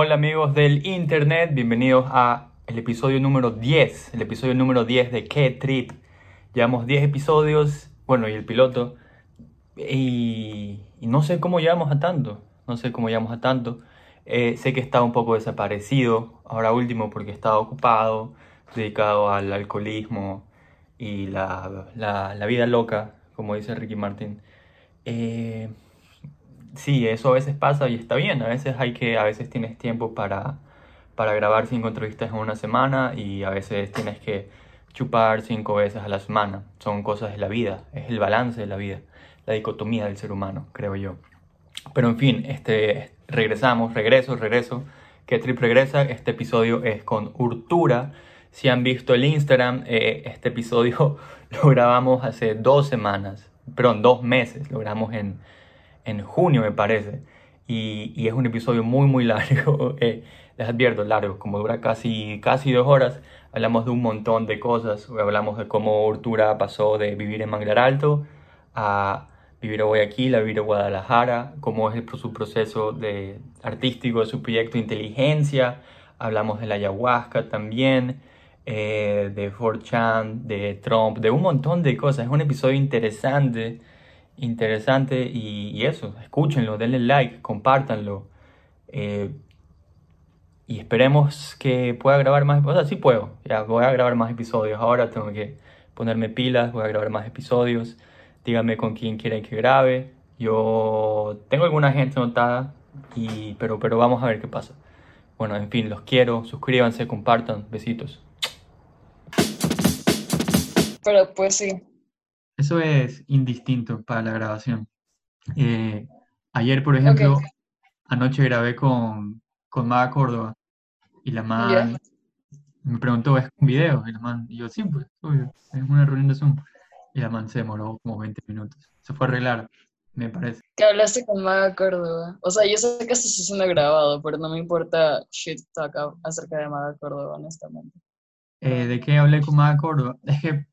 Hola amigos del internet, bienvenidos a el episodio número 10, el episodio número 10 de Qué Trip. Llevamos 10 episodios, bueno, y el piloto, y, no sé cómo llevamos a tanto, no sé cómo llevamos a tanto. Eh, sé que estaba un poco desaparecido, ahora último porque estaba ocupado, dedicado al alcoholismo y la, la, la vida loca, como dice Ricky Martin. Eh, sí, eso a veces pasa y está bien. A veces hay que, a veces tienes tiempo para, para grabar cinco entrevistas en una semana y a veces tienes que chupar cinco veces a la semana. Son cosas de la vida, es el balance de la vida, la dicotomía del ser humano, creo yo. Pero en fin, este, regresamos, regreso, regreso. Que Trip regresa. Este episodio es con Urtura. Si han visto el Instagram, eh, este episodio lo grabamos hace dos semanas, perdón, dos meses. Lo grabamos en, en junio, me parece. Y, y, es un episodio muy, muy largo. Eh, les advierto, largo, como dura casi, casi dos horas. Hablamos de un montón de cosas. Hablamos de cómo Urtura pasó de vivir en Manglar Alto a vivir a Guayaquil, a vivir a Guadalajara, cómo es su proceso de, artístico de su proyecto Inteligencia. Hablamos de la ayahuasca también, eh, de 4chan, de Trump, de un montón de cosas. Es un episodio interesante interesante y, eso, escúchenlo, denle like, compártanlo. Eh, y esperemos que pueda grabar más, o sea, sí puedo, ya voy a grabar más episodios. Ahora tengo que ponerme pilas, voy a grabar más episodios. Díganme con quién quieren que grabe. Yo tengo alguna gente notada, y, pero, pero vamos a ver qué pasa. Bueno, en fin, los quiero, suscríbanse, compartan, besitos. Pero pues sí, eso es indistinto para la grabación. Eh, ayer, por ejemplo, okay. anoche grabé con, con Maga Córdoba y la man yeah. me preguntó, ¿es un video? Y la man, y yo, sí, pues, obvio, es una reunión de Zoom. Y la man se demoró como 20 minutos. Se fue a arreglar, me parece. ¿Qué hablaste con Maga Córdoba? O sea, yo sé que esto está siendo grabado, pero no me importa shit talk acerca de Maga Córdoba, honestamente. Eh, ¿De qué hablé con Maga Córdoba? Es que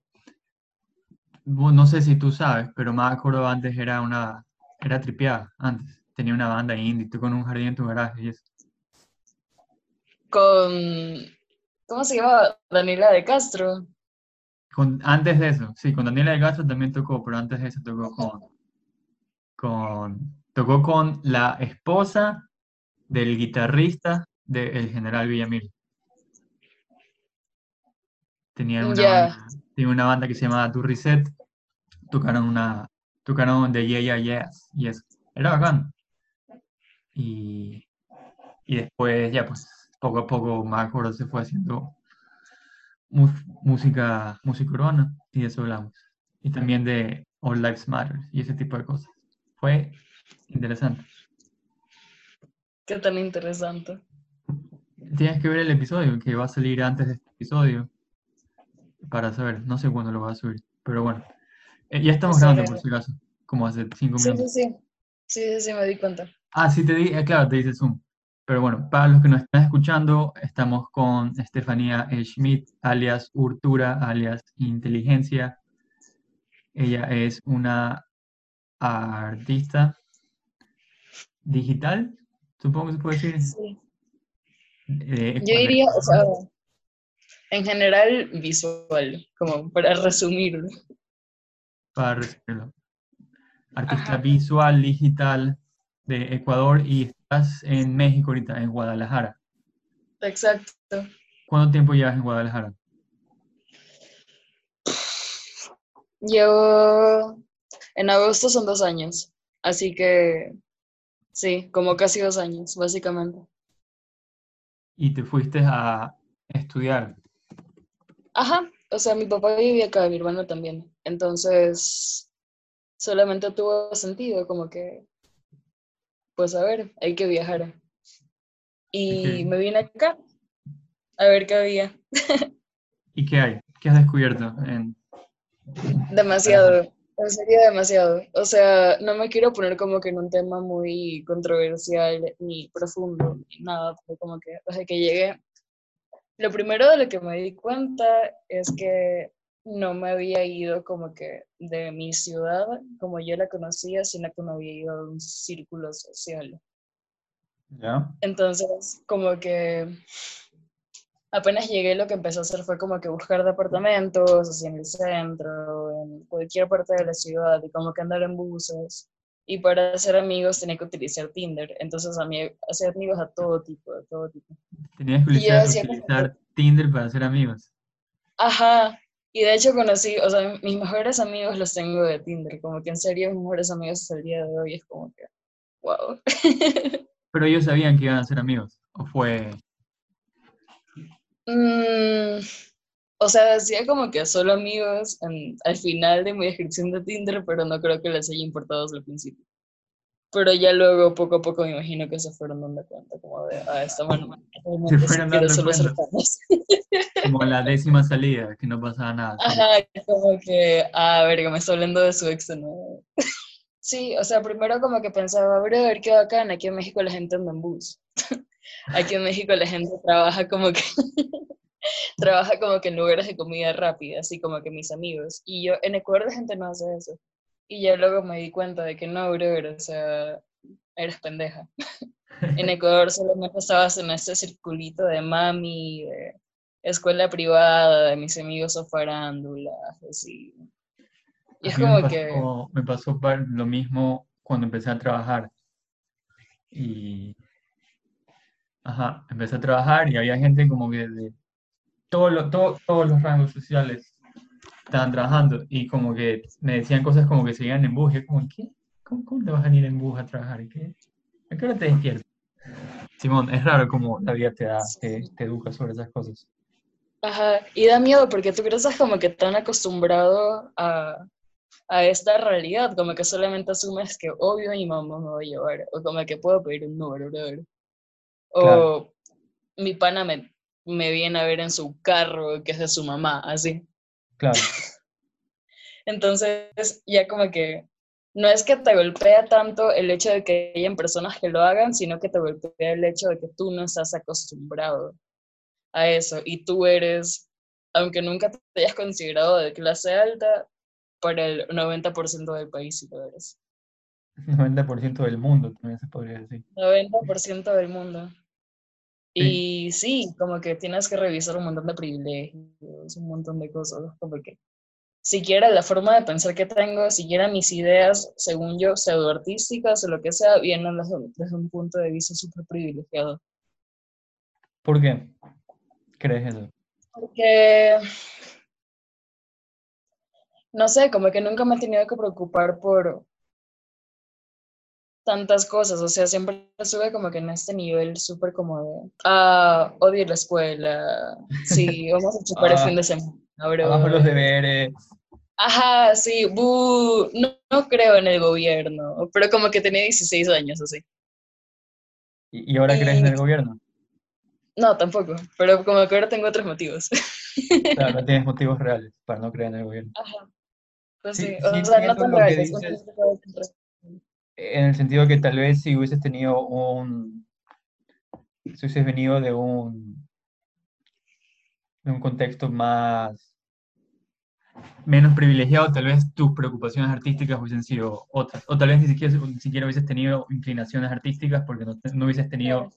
no sé si tú sabes, pero Maga Córdoba antes era una, era tripeada, antes. Tenía una banda indie, tú con un jardín en tu garaje y eso. Con, ¿cómo se llama? Daniela de Castro. Con, antes de eso, sí, con Daniela de Castro también tocó, pero antes de eso tocó con, con tocó con la esposa del guitarrista del general Villamil. Tenía una, Yeah. banda, tenía una banda que se llamaba Turriset, tocaron una, tocaron de Yeah Yeah Yes, y eso. Era bacán. Y, y después ya pues poco a poco más acuerdo se fue haciendo música, música urbana y de eso hablamos. Y también de All Lives Matter y ese tipo de cosas. Fue interesante. Qué tan interesante. Tienes que ver el episodio que va a salir antes de este episodio para saber, no sé cuándo lo va a subir, pero bueno. Eh, ya estamos grabando por si acaso, como hace cinco minutos. sí, sí. Sí, sí, sí, me di cuenta. Ah, sí, te di, eh, claro, te dice Zoom. Pero bueno, para los que nos están escuchando, estamos con Estefanía E. Schmidt, alias Urtura, alias Inteligencia. Ella es una artista digital, supongo que se puede decir. Sí. eh, Yo diría, o sea, en general visual, como para resumirlo. Para resumirlo. Artista Ajá. visual, digital de Ecuador y estás en México ahorita, en Guadalajara. Exacto. ¿Cuánto tiempo llevas en Guadalajara? Llevo, en agosto son dos años, así que sí, como casi dos años, básicamente. Y te fuiste a estudiar. Ajá, o sea, mi papá vivía acá, mi hermano también. Entonces, solamente tuvo sentido, como que, pues a ver, hay que viajar. Y me vine acá a ver qué había. ¿Y qué hay? ¿Qué has descubierto? En... Demasiado, en serio demasiado. O sea, no me quiero poner como que en un tema muy controversial ni profundo, ni nada, pero como que desde que llegué, lo primero de lo que me di cuenta es que no me había ido como que de mi ciudad, como yo la conocía, sino que me había ido a un círculo social. ¿Ya? Entonces, como que apenas llegué, lo que empecé a hacer fue como que buscar departamentos, así en el centro, en cualquier parte de la ciudad, y como que andar en buses. Y para hacer amigos tenía que utilizar Tinder. Entonces, a mí, hacer amigos a todo tipo, de todo tipo. Tenías utilizar, como que- utilizar Tinder para hacer amigos. Ajá. Y de hecho conocí, o sea, mis mejores amigos los tengo de Tinder. Como que en serio, mis mejores amigos hasta el día de hoy es como que, wow. Pero ellos sabían que iban a ser amigos. ¿O fue...? Mm, o sea, decía como que solo amigos en- al final de mi descripción de Tinder, pero no creo que les haya importado desde el principio. Pero ya luego, poco a poco, me imagino que se fueron dando cuenta, como de, ah, esta mano sí fueron dando cuenta. Como la décima salida, que no pasaba nada. Ajá, como que, ah, verga, me está hablando de su ex de nuevo. Sí, o sea, primero como que pensaba, brother, qué bacán, aquí en México la gente anda en bus. Aquí en México la gente trabaja como que, trabaja como que en lugares de comida rápida, así como que mis amigos. Y yo, en Ecuador la gente no hace eso. Y ya luego me di cuenta de que no, brother, o sea, eres pendeja. En Ecuador solamente estabas en ese circulito de mami, de escuela privada, de mis amigos son farándulas, así. Y es mí me como que, pasó, me pasó lo mismo cuando empecé a trabajar. Y, ajá, empecé a trabajar y había gente como que de todos los, todo- todos los rangos sociales estaban trabajando y como que me decían cosas como que se iban en bus. Y yo como, ¿qué? ¿Cómo, cómo te vas a ir en bus a trabajar? ¿Y qué? ¿A qué hora te despiertas? Simón, es raro como la vida te da, te, te educa sobre esas cosas. ajá, y da miedo porque tú crees como que tan acostumbrado a, a esta realidad, como que solamente asumes que obvio mi mamá me va a llevar, o como que puedo pedir un número, brother. O Claro. mi pana me, me viene a ver en su carro, que es de su mamá, así. Claro, Entonces, ya como que no es que te golpea tanto el hecho de que hayan personas que lo hagan, sino que te golpea el hecho de que tú no estás acostumbrado a eso y tú eres, aunque nunca te hayas considerado de clase alta, para el 90% del país sí lo eres. 90% del mundo también se podría decir. 90% del mundo. Y sí, como que tienes que revisar un montón de privilegios, un montón de cosas, como que siquiera la forma de pensar que tengo, siquiera mis ideas, según yo, pseudoartísticas o lo que sea, vienen desde, desde un punto de vista súper privilegiado. ¿Por qué crees eso? Porque, no sé, como que nunca me he tenido que preocupar por tantas cosas, o sea, siempre estuve como que en este nivel súper como de, ah, odio la escuela, sí, vamos a chupar el Ah, fin de semana, Abajo los bro. deberes. Ajá, sí, bu, no, no creo en el gobierno, pero como que tenía 16 años, así. ¿Y y ahora crees en el gobierno? no, tampoco, pero como que ahora tengo otros motivos. Claro, no tienes motivos reales para no creer en el gobierno. Ajá, pues Sí, sí, sí o sea, no tan dices, reales. En el sentido que tal vez si hubieses tenido un, si hubieses venido de un, de un contexto más, menos privilegiado, tal vez tus preocupaciones artísticas hubiesen sido otras. O tal vez ni siquiera, ni siquiera hubieses tenido inclinaciones artísticas porque no, no hubieses tenido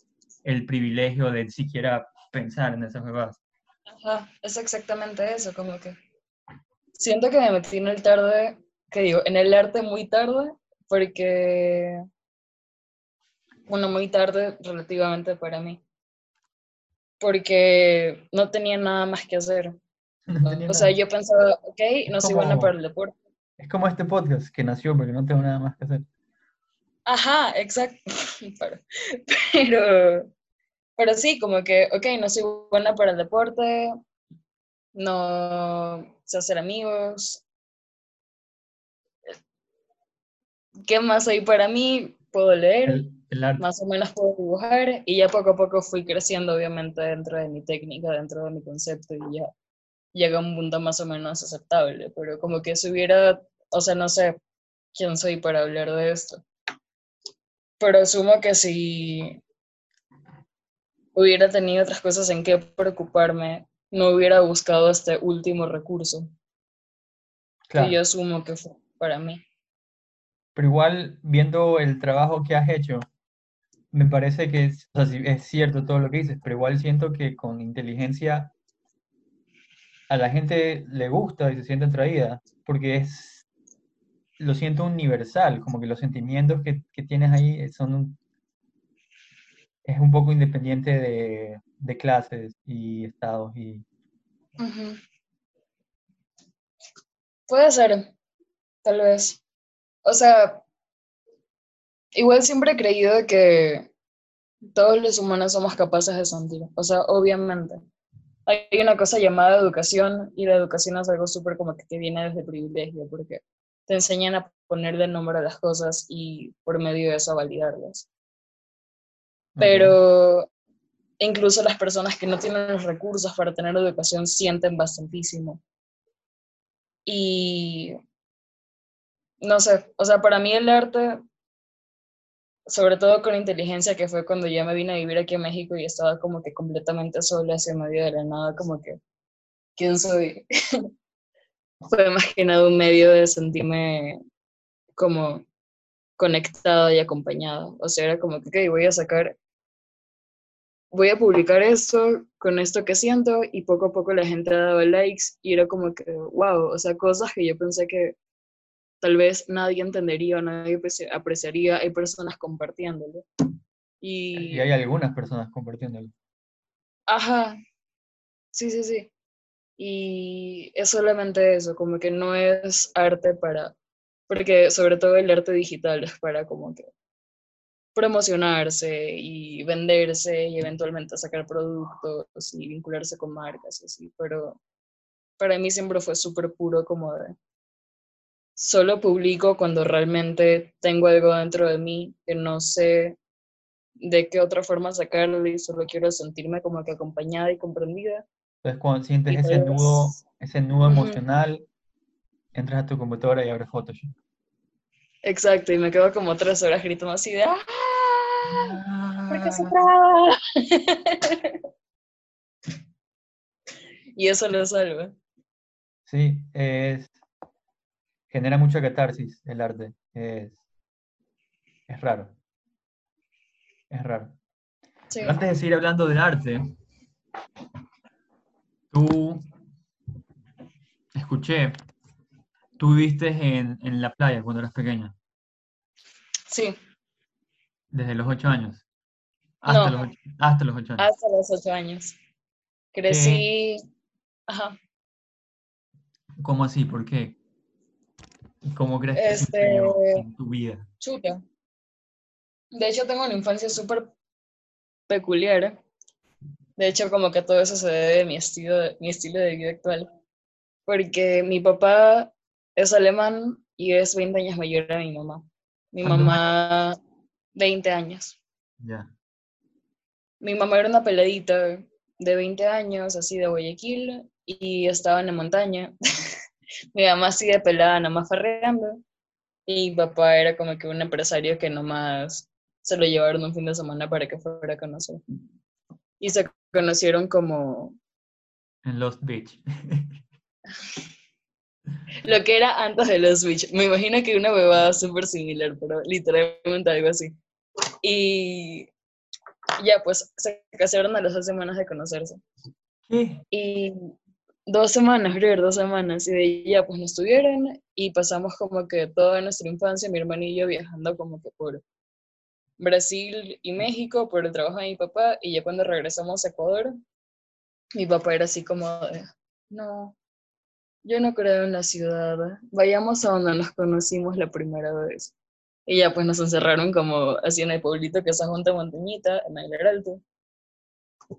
el privilegio de siquiera pensar en esas cosas. Ajá, es exactamente eso, como que siento que me metí en el tarde, que digo, en el arte muy tarde, porque, bueno, muy tarde relativamente para mí, porque no tenía nada más que hacer. No O sea, nada. yo pensaba, ok, no soy buena para el deporte. es como este podcast que nació porque no tengo nada más que hacer. Ajá, exacto. Pero, pero, pero sí, como que, ok, no soy buena para el deporte, no sé hacer amigos. ¿Qué más hay para mí? Puedo leer, El, el más o menos puedo dibujar y ya poco a poco fui creciendo obviamente dentro de mi técnica, dentro de mi concepto y ya llega a un punto más o menos aceptable, pero como que si hubiera, o sea, no sé quién soy para hablar de esto, pero asumo que si hubiera tenido otras cosas en qué preocuparme, no hubiera buscado este último recurso, que yo asumo que fue para mí. Pero igual, viendo el trabajo que has hecho, me parece que es, cierto todo lo que dices, pero igual siento que con inteligencia a la gente le gusta y se siente atraída, porque es, lo siento universal, como que los sentimientos que, que tienes ahí son un, es un poco independiente de, de clases y estados y... Puede ser, tal vez. O sea, igual siempre he creído que todos los humanos somos capaces de sentir. O sea, obviamente. Hay una cosa llamada educación y la educación es algo súper como que te viene desde privilegio porque te enseñan a poner de nombre a las cosas y por medio de eso a validarlas. Pero incluso las personas que no tienen los recursos para tener educación sienten bastantísimo. Y no sé, o sea, para mí el arte, sobre todo con inteligencia, que fue cuando ya me vine a vivir aquí a México y estaba como que completamente sola hacia medio de la nada, como que, ¿quién soy? fue más que nada un medio de sentirme como conectada y acompañada. O sea, era como que, ok, voy a sacar voy a publicar esto con esto que siento y poco a poco la gente ha dado likes y era como que, wow, o sea, cosas que yo pensé que tal vez nadie entendería nadie apreciaría, hay personas compartiéndolo. Y, y hay algunas personas compartiéndolo. Ajá, sí, sí, sí. Y es solamente eso, como que no es arte para, porque sobre todo el arte digital es para como que promocionarse y venderse y eventualmente sacar productos y vincularse con marcas y así, pero para mí siempre fue súper puro como de solo publico cuando realmente tengo algo dentro de mí que no sé de qué otra forma sacarlo y solo quiero sentirme como que acompañada y comprendida. Entonces cuando sientes ese nudo, ese nudo emocional, entras a tu computadora y abres Photoshop. Exacto, y me quedo como tres horas gritando así de ¡Ah! ¿Por qué se traba? y eso lo salva. Sí, es genera mucha catarsis el arte. Es, es raro. Es raro. Antes de seguir hablando del arte, tú escuché ¿Tú viviste en, en la playa cuando eras pequeña? Sí. ¿Desde los ocho años? Hasta, los, ocho, hasta los ocho años. Hasta los ocho años. Crecí... Ajá. ¿Cómo así? ¿Por qué? ¿Cómo crees que este... en tu vida? Chuta. De hecho, tengo una infancia súper peculiar. De hecho, como que todo eso se debe a mi estilo, mi estilo de vida actual. Porque mi papá es alemán y es 20 años mayor a mi mamá. Mi mamá, 20 años. Ya. Mi mamá era una peladita de 20 años, así de Guayaquil, y estaba en la montaña. mi mamá así de pelada, nada más farreando. Y mi papá era como que un empresario que nomás se lo llevaron un fin de semana para que fuera a conocer. Y se conocieron como... En Lost Beach. Lo que era antes de los Switch. Me imagino que una bebada súper similar, pero literalmente algo así. Y ya, pues se casaron a las dos semanas de conocerse. Y dos semanas, creo, dos semanas. Y de ya, pues nos tuvieron y pasamos como que toda nuestra infancia, mi hermano y yo viajando como que por Brasil y México por el trabajo de mi papá. Y ya cuando regresamos a Ecuador, mi papá era así como de, no, yo no creo en la ciudad. Vayamos a donde nos conocimos la primera vez. Y ya pues nos encerraron como así en el pueblito que es Junta Montañita, en el Alto.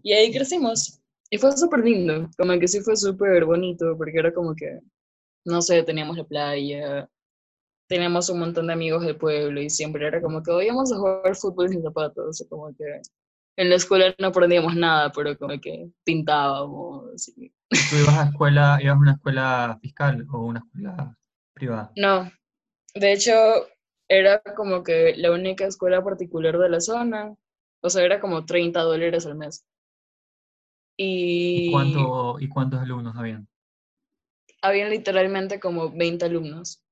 Y ahí crecimos. Y fue súper lindo, como que sí fue súper bonito, porque era como que, no sé, teníamos la playa, teníamos un montón de amigos del pueblo y siempre era como que íbamos a jugar fútbol sin zapatos, como que en la escuela no aprendíamos nada, pero como que pintábamos. ¿Tú ibas a escuela, ibas a una escuela fiscal o una escuela privada? No, de hecho era como que la única escuela particular de la zona, o sea, era como 30 dólares al mes. Y... ¿Y, cuánto, ¿Y cuántos alumnos habían? habían literalmente como 20 alumnos.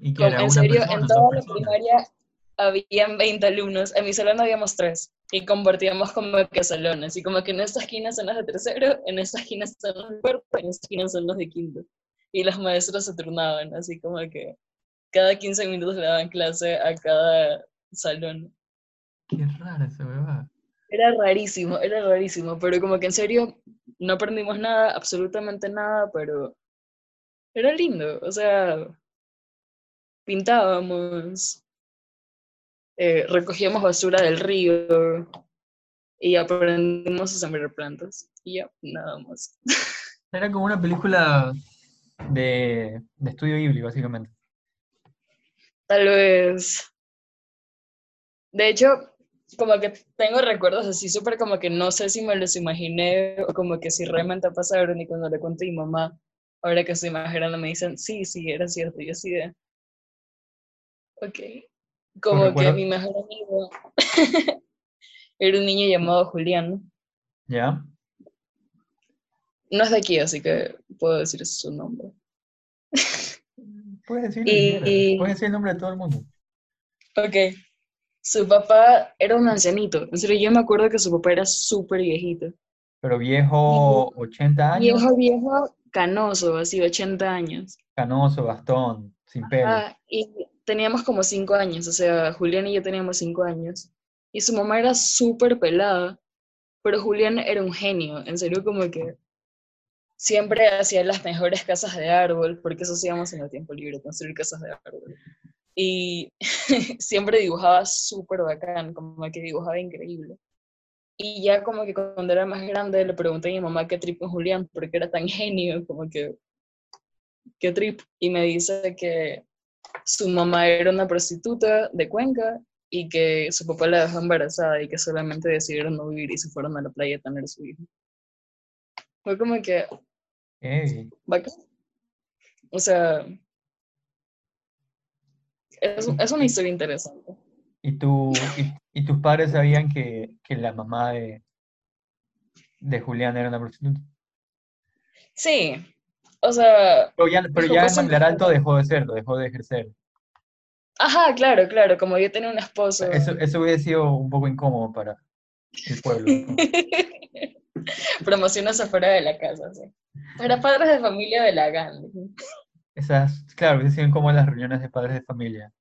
¿Y era? en ¿Una serio, persona, en toda la primaria habían 20 alumnos. En mi salón habíamos tres. Y compartíamos como que salones. Y como que en esta esquina son los de tercero, en esta esquina son los de cuarto, en esta esquina son los de quinto. Y los maestros se turnaban, así como que cada 15 minutos le daban clase a cada salón. Qué rara esa huevada. Era rarísimo, era rarísimo, pero como que en serio no aprendimos nada, absolutamente nada, pero era lindo, o sea, pintábamos, eh, recogíamos basura del río y aprendimos a sembrar plantas y ya, nada más. Era como una película de, de estudio Ghibli, básicamente. Tal vez, de hecho, como que tengo recuerdos así súper como que no sé si me los imaginé o como que si realmente pasaron y cuando le cuento a mi mamá, ahora que estoy más grande me dicen, sí, sí, era cierto, yo así de, ok, como que mi mejor amigo era un niño llamado Julián, ¿Ya? no es de aquí, así que puedo decir su nombre. Puedes decir Y- y- Puedes decir el nombre de todo el mundo. Ok, su papá era un ancianito, en serio, yo me acuerdo que su papá era súper viejito. Pero viejo, 80 años, Viejo, viejo, canoso, así, 80 años. canoso, bastón, sin pelo. Ah, y teníamos como 5 años, o sea, Julián y yo teníamos 5 años. Y su mamá era súper pelada, pero Julián era un genio, en serio, como que siempre hacía las mejores casas de árbol, porque eso hacíamos en el tiempo libre, construir casas de árbol. Y siempre dibujaba súper bacán, como que dibujaba increíble. Y ya como que cuando era más grande le pregunté a mi mamá qué trip con Julián, porque era tan genio, como que, qué trip. Y me dice que su mamá era una prostituta de Cuenca y que su papá la dejó embarazada y que solamente decidieron no vivir y se fueron a la playa a tener su hijo. Fue como que, Ey, bacán. O sea, es, es una historia interesante. ¿Y, tú, y, y tus padres sabían que, que la mamá de, de Julián era una prostituta? Sí, o sea, Pero ya, pero ya en "Pues, Manglar Alto dejó de serlo, dejó de ejercer. ajá, claro, claro, como yo tenía un esposo. Eso, eso hubiera sido un poco incómodo para el pueblo. ¿no? Promociones afuera de la casa, sí. Para padres de familia de la GAN. Esas, claro, sido incómodo las reuniones de padres de familia.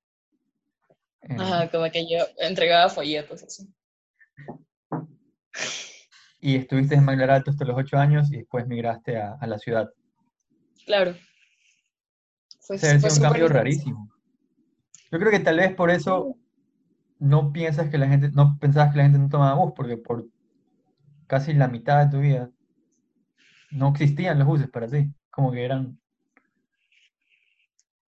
Eh, Ajá, como que yo entregaba folletos así. y estuviste en Manglar Alto hasta los ocho años y después migraste a, a la ciudad. Claro. Fue, fue un cambio rarísimo. Yo creo que tal vez por eso no piensas que la gente, no pensabas que la gente no tomaba bus, porque por casi la mitad de tu vida no existían los buses para ti. Como que eran.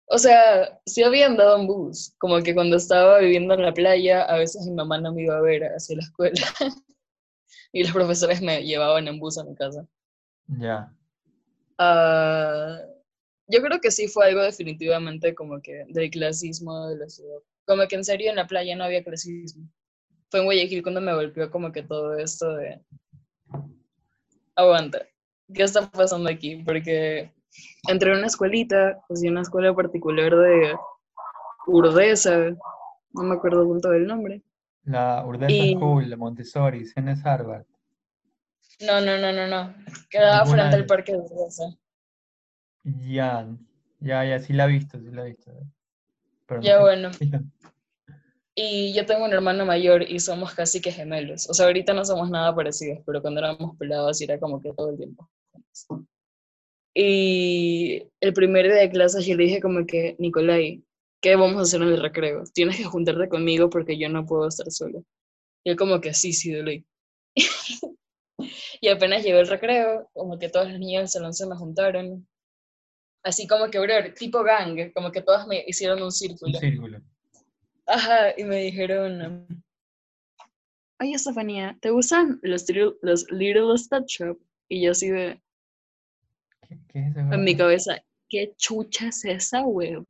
O sea, sí había andado en bus, como que cuando estaba viviendo en la playa, a veces mi mamá no me iba a ver hacia la escuela y los profesores me llevaban en bus a mi casa. Ya. Ah, yo creo que sí fue algo definitivamente como que del clasismo de la ciudad. Como que en serio en la playa no había clasismo. Fue en Guayaquil cuando me golpeó como que todo esto de... Aguanta, ¿qué está pasando aquí? Porque entré a una escuelita, así una escuela particular de Urdesa, no me acuerdo punto del nombre. La Urdesa Y- School, la Montessori, Cenes Harvard. No, no, no, no, no. Quedaba frente de- al parque de Urdesa. Ya, ya, ya, sí la he visto, sí la he visto. Pero no Ya sé. bueno. Y yo tengo un hermano mayor y somos casi que gemelos. O sea, ahorita no somos nada parecidos, pero cuando éramos pelados era como que todo el tiempo. Y el primer día de clases yo le dije como que, Nicolai, ¿qué vamos a hacer en el recreo? Tienes que juntarte conmigo porque yo no puedo estar solo. Y él como que, sí, sí, de ley. y apenas llegó el recreo, como que todos los niños del salón se me juntaron. Así como que, bro, tipo gang, como que todas me hicieron un Un círculo. círculo. Ajá, y me dijeron, oye, Estefanía, ¿te gustan los, los Little Step Shop? Y yo así de, ¿Qué, qué es eso? en mi cabeza, ¿qué chucha es esa hueva?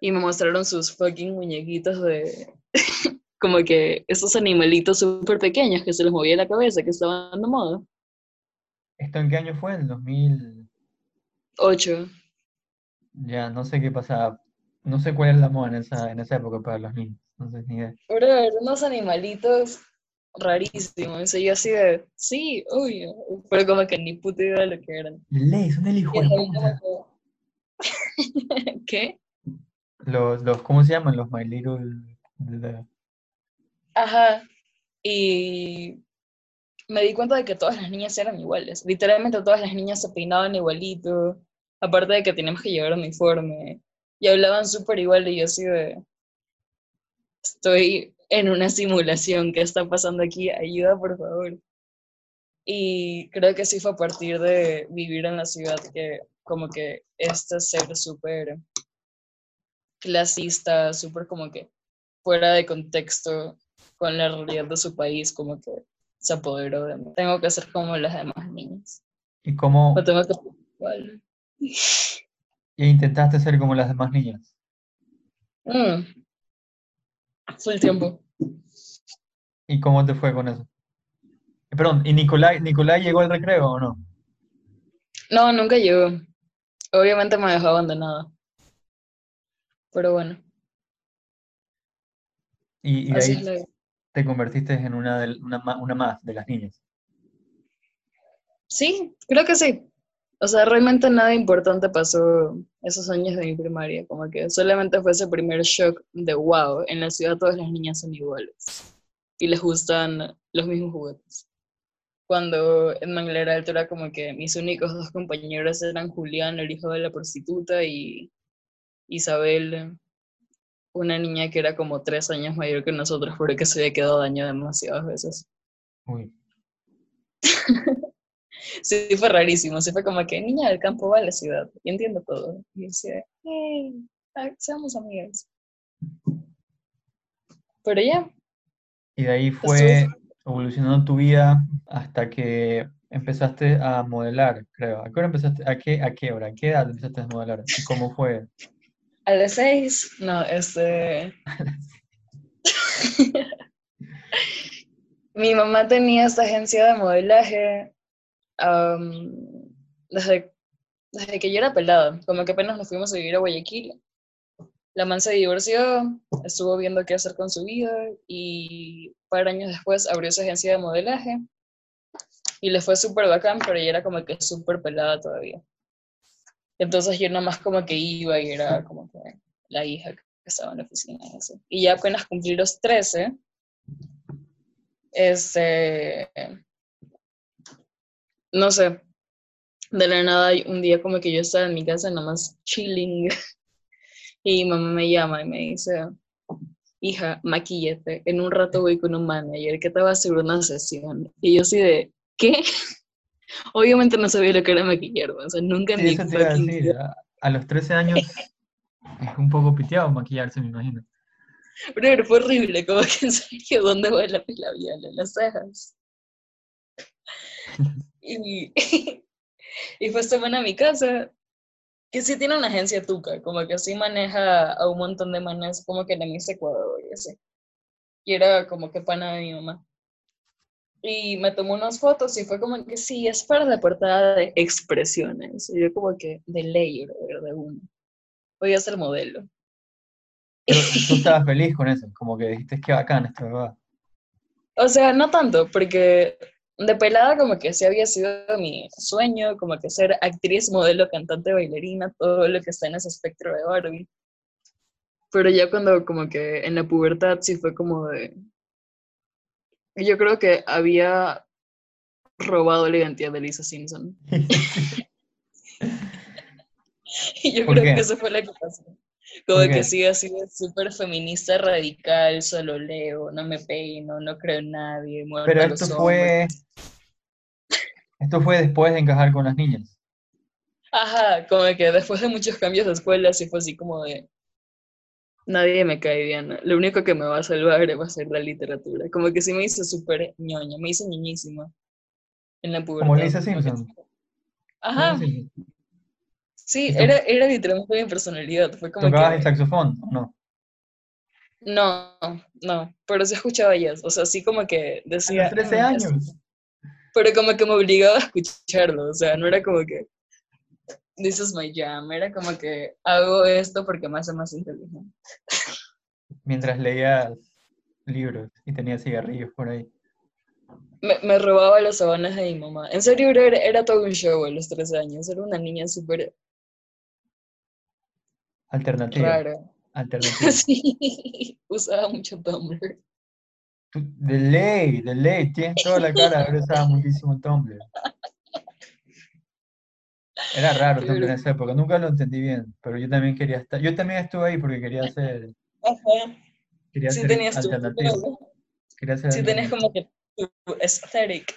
Y me mostraron sus fucking muñequitos de, como que esos animalitos súper pequeños que se les movía la cabeza, que estaban de moda. ¿Esto en qué año fue? ¿En 2000? Ocho. Ya, no sé qué pasaba. No sé cuál es la moda en esa, en esa época para los niños. No sé ni idea. Bro, unos animalitos rarísimos. Y yo así de, sí, uy, pero como que ni puta idea de lo que eran. Ley, son el hijo de puta. ¿Qué? Los, los, ¿cómo se llaman? Los My Little... Ajá. Y me di cuenta de que todas las niñas eran iguales. Literalmente todas las niñas se peinaban igualito. Aparte de que teníamos que llevar uniforme. Y hablaban súper igual y yo así de... Estoy en una simulación. ¿Qué está pasando aquí? Ayuda, por favor. Y creo que sí fue a partir de vivir en la ciudad que como que este ser súper clasista, súper como que fuera de contexto con la realidad de su país, como que se apoderó de mí. Tengo que ser como las demás niñas. ¿Y cómo No tengo que igual. y intentaste ser como las demás niñas? Mm. Fue el tiempo. ¿Y cómo te fue con eso? Perdón, ¿y Nicolai, Nicolai llegó al recreo o no? No, nunca llegó. Obviamente me dejó abandonada. Pero bueno, Y, y ahí la te convertiste en una, de- una más de las niñas. Sí, creo que sí. O sea, realmente nada importante pasó esos años de mi primaria. Como que solamente fue ese primer shock de wow, en la ciudad todas las niñas son iguales. Y les gustan los mismos juguetes. Cuando en Manglera Alto era como que mis únicos dos compañeros eran Julián, el hijo de la prostituta, y Isabel, una niña que era como tres años mayor que nosotros, pero que se había quedado daño demasiadas veces. Uy, Sí, fue rarísimo. Sí, fue como que niña del campo va a la ciudad y entiendo todo. Y decía, hey, ah, seamos amigas. Pero ya, y de ahí fue evolucionando tu vida hasta que empezaste a modelar, creo. ¿A qué hora empezaste? ¿A qué, a qué hora? ¿A qué edad empezaste a modelar? ¿Y cómo fue? a las seis, no, este. Mi mamá tenía esta agencia de modelaje am, desde, desde que yo era pelada. Como que apenas nos fuimos a vivir a Guayaquil. La man se divorció, estuvo viendo qué hacer con su vida y un par años después abrió esa agencia de modelaje y le fue súper bacán, pero ella era como que súper pelada todavía. Entonces yo nomás como que iba y era como que la hija que estaba en la oficina y así. Y ya apenas cumplí los 13, este, no sé, de la nada un día como que yo estaba en mi casa nomás chilling y mamá me llama y me dice, hija, maquillate, en un rato voy con un manager que te va a hacer una sesión. Y yo así de, ¿qué? Obviamente no sabía lo que era maquillar, o sea, nunca Sí, eso te iba a fucking decir. vida- A, a los 13 años es un poco piteado maquillarse, me imagino. Pero fue horrible, como que en serio, ¿dónde va lápiz labial? En las cejas. Y, y fue esta semana a mi casa, que sí tiene una agencia tuca, como que sí maneja a un montón de manas, como que en la Miss Ecuador y así. Y era como que pana de mi mamá. Y me tomó unas fotos y fue como que sí, es para la portada de expresiones. Y yo como que de ley, de uno. Voy a ser modelo. Pero tú estabas feliz con eso, como que dijiste que bacán esto, ¿verdad? O sea, no tanto, porque de pelada como que sí había sido mi sueño, como que ser actriz, modelo, cantante, bailarina, todo lo que está en ese espectro de Barbie. Pero ya cuando como que en la pubertad sí fue como de... Yo creo que había robado la identidad de Lisa Simpson. Y yo ¿Por creo qué? que eso fue lo que pasó. Como ¿Por que sí, así de súper feminista radical, solo leo, no me peino, no creo en nadie, muerto Pero los esto fue, esto fue después de encajar con las niñas. Ajá, como que después de muchos cambios de escuela, sí fue así como de. Nadie me cae bien. Lo único que me va a salvar va a ser la literatura. Como que sí me hice súper ñoña, me hice ñoñísima en la pubertad. Como Lisa Simpson. Ajá, Sí, sí. Sí, ¿Y tú- era, era literalmente mi personalidad. Fue como ¿Tocabas el saxofón o no? No, no, pero sí escuchaba jazz. O sea, sí como que A decía. los 13 "Mm, años. es- pero como que me obligaba a escucharlo, o sea, no era como que, this is my jam, era como que hago esto porque me hace más inteligente. Mientras leías libros y tenías cigarrillos por ahí. Me, me robaba las sabanas de mi mamá. En serio, era, era todo un show a los 13 años. Era una niña súper Alternativa. rara. Alternativa. Sí, usaba mucho Tumblr. De ley, de ley, tienes toda la cara de haber usado muchísimo Tumblr. Era raro Qué Tumblr en esa época, nunca lo entendí bien, pero yo también quería estar, yo también estuve ahí porque quería ser, Ajá. quería Sí ser tenías tu quería ser Sí tenías como que tu aesthetic.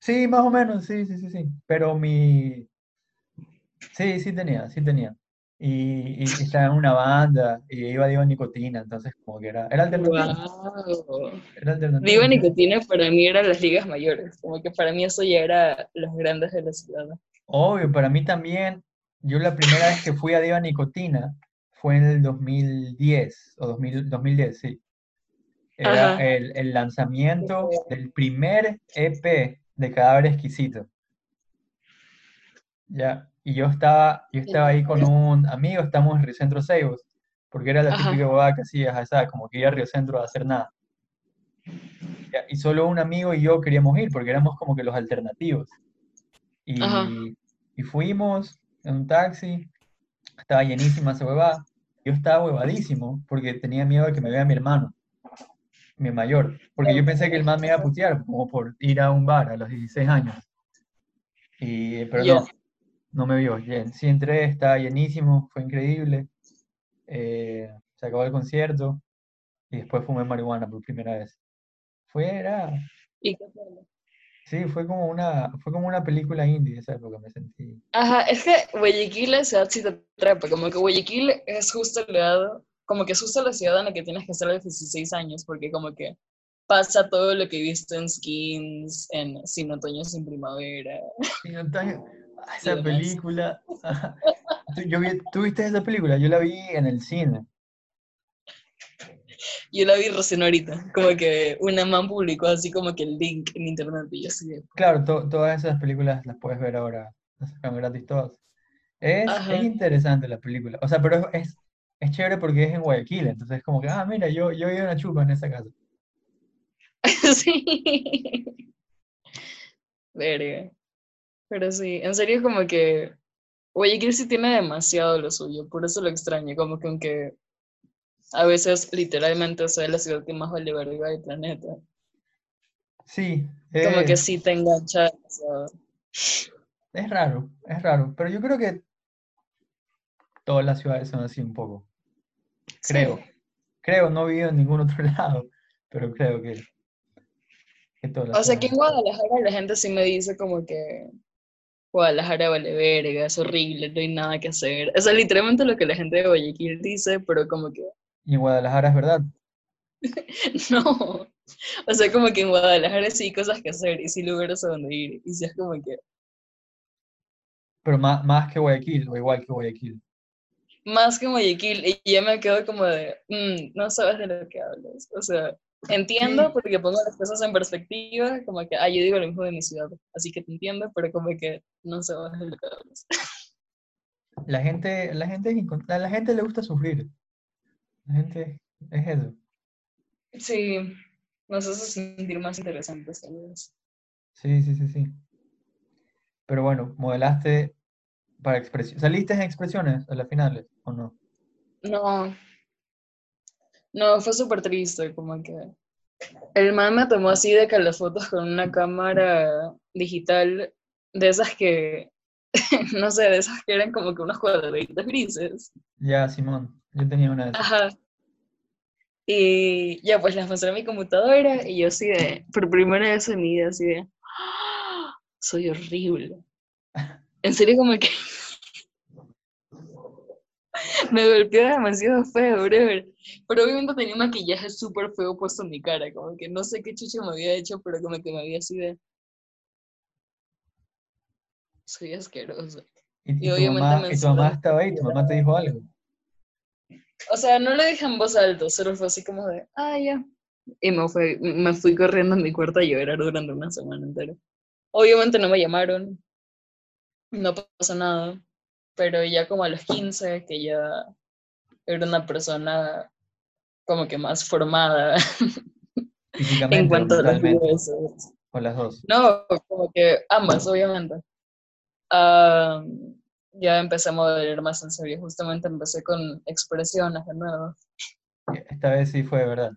Sí, más o menos, sí, sí, sí, sí, pero mi, sí, sí tenía, sí tenía. Y, y estaba en una banda y iba Diego Nicotina, entonces como que era, era alternativo, Wow. era alternativo. Viva sí. Nicotina para mí eran las ligas mayores. Como que para mí eso ya era los grandes de la ciudad. Obvio, para mí también, yo la primera vez que fui a Diva Nicotina fue en el 2010, o 2000, 2010, sí. Era el, el lanzamiento del primer EP de Cadáver Exquisito. Ya, y yo estaba, yo estaba ahí con un amigo, estamos en Río Centro Seibos, porque era la Ajá. típica huevada que hacías, ¿sabes? Como que ir a Río Centro a hacer nada. Y solo un amigo y yo queríamos ir, porque éramos como que los alternativos. Y, y fuimos en un taxi, estaba llenísima esa huevada. Yo estaba huevadísimo porque tenía miedo de que me vea mi hermano, mi mayor. Porque yo pensé que el man me iba a putear como por ir a un bar a los 16 años. Y, pero no, no me vio. Sí entré, estaba llenísimo, fue increíble. Eh, se acabó el concierto y después fumé marihuana por primera vez. Fue, era, ¿Y qué tal? sí, fue como una, fue como una película indie esa época, me sentí. Ajá, es que Guayaquil la ciudad sí te atrapa, como que Guayaquil es justo el lado, como que es justo la ciudad en la que tienes que estar a los 16 años, porque como que pasa todo lo que he visto en Skins, en Sin Otoño, Sin Primavera. Sí, Antonio, ah, esa película. Tú, yo vi- ¿tú viste esa película? Yo la vi en el cine. Yo la vi recién ahorita, como que una man publicó así como que el link en internet y yo así Claro, to- todas esas películas las puedes ver ahora, las sacan gratis todas. Es, es interesante la película. O sea, pero es, es chévere porque es en Guayaquil, entonces es como que, ah, mira, yo, yo vi una chupa en esa casa. sí. Verga. Pero sí, en serio como que Guayaquil sí tiene demasiado lo suyo, por eso lo extraño, como que aunque a veces literalmente sea la ciudad que más vale verga del planeta, Sí, como que sí te engancha es raro, es raro. Pero yo creo que todas las ciudades son así un poco. Sí. Creo. Creo, no he vivido en ningún otro lado, pero creo que, que todas las O sea, aquí en. Guadalajara la gente sí me dice como que Guadalajara vale verga, es horrible, no hay nada que hacer. Eso es literalmente lo que la gente de Guayaquil dice, pero como que Y en Guadalajara es verdad. no. O sea, como que en Guadalajara sí hay cosas que hacer y sí lugares a donde ir. Y sí es como que Pero más, más que Guayaquil, o igual que Guayaquil. más que Guayaquil, y ya me quedo como de, "Mm, no sabes de lo que hablas. O sea, entiendo porque pongo las cosas en perspectiva, como que, ah, yo digo lo mismo de mi ciudad, así que te entiendo, pero como que no de lo que hablas. La gente, la gente, a la gente le gusta sufrir. La gente es eso. Sí, nos hace sentir más interesantes tal vez. Sí, sí, sí, sí. Pero bueno, modelaste para expresión. ¿Saliste en expresiones a las finales o no? No, no, fue súper triste, como que el man me tomó así de que las fotos con una cámara digital de esas que, no sé, de esas que eran como que unos cuadraditos grises. Ya, Simón, yo tenía una de esas. Ajá. Y ya, pues las mostré en mi computadora y yo así de, por primera vez en mi vida, así de, "Ah, soy horrible. En serio, como que me golpeó demasiado feo, brother. Pero obviamente tenía un maquillaje súper feo puesto en mi cara, como que no sé qué chucho me había hecho, pero como que me había así de, soy asqueroso. Y, y obviamente mamá, me y tu mamá estaba ahí, tu mamá te dijo algo. O sea, no lo dije en voz alta, solo fue así como de, ah, ya, y me, fue, me fui corriendo en mi cuarto a llorar durante una semana entera. Obviamente no me llamaron, no pasó nada, pero ya como a los 15, que ya era una persona como que más formada en cuanto a besos. O las dos. No, como que ambas, obviamente. ya empecé a modelar más en serio. Justamente empecé con expresiones de nuevo. Esta vez sí fue, ¿verdad?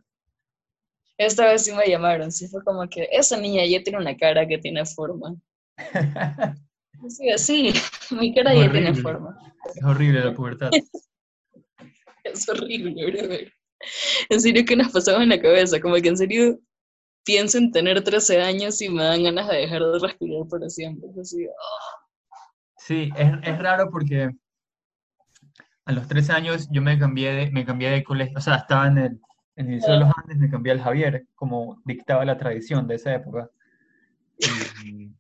Esta vez sí me llamaron. Sí fue como que esa niña ya tiene una cara que tiene forma. Sí, así, mi cara ya tiene forma. Es horrible la pubertad. es horrible, bro. En serio, ¿qué nos pasaba en la cabeza? Como que en serio pienso en tener 13 años y me dan ganas de dejar de respirar por siempre. Así, oh. Sí, es, es, raro porque a los 13 años yo me cambié de, me cambié de colegio, o sea, estaba en el, en el Liceo de los. Andes, me cambié al Javier, como dictaba la tradición de esa época. Y,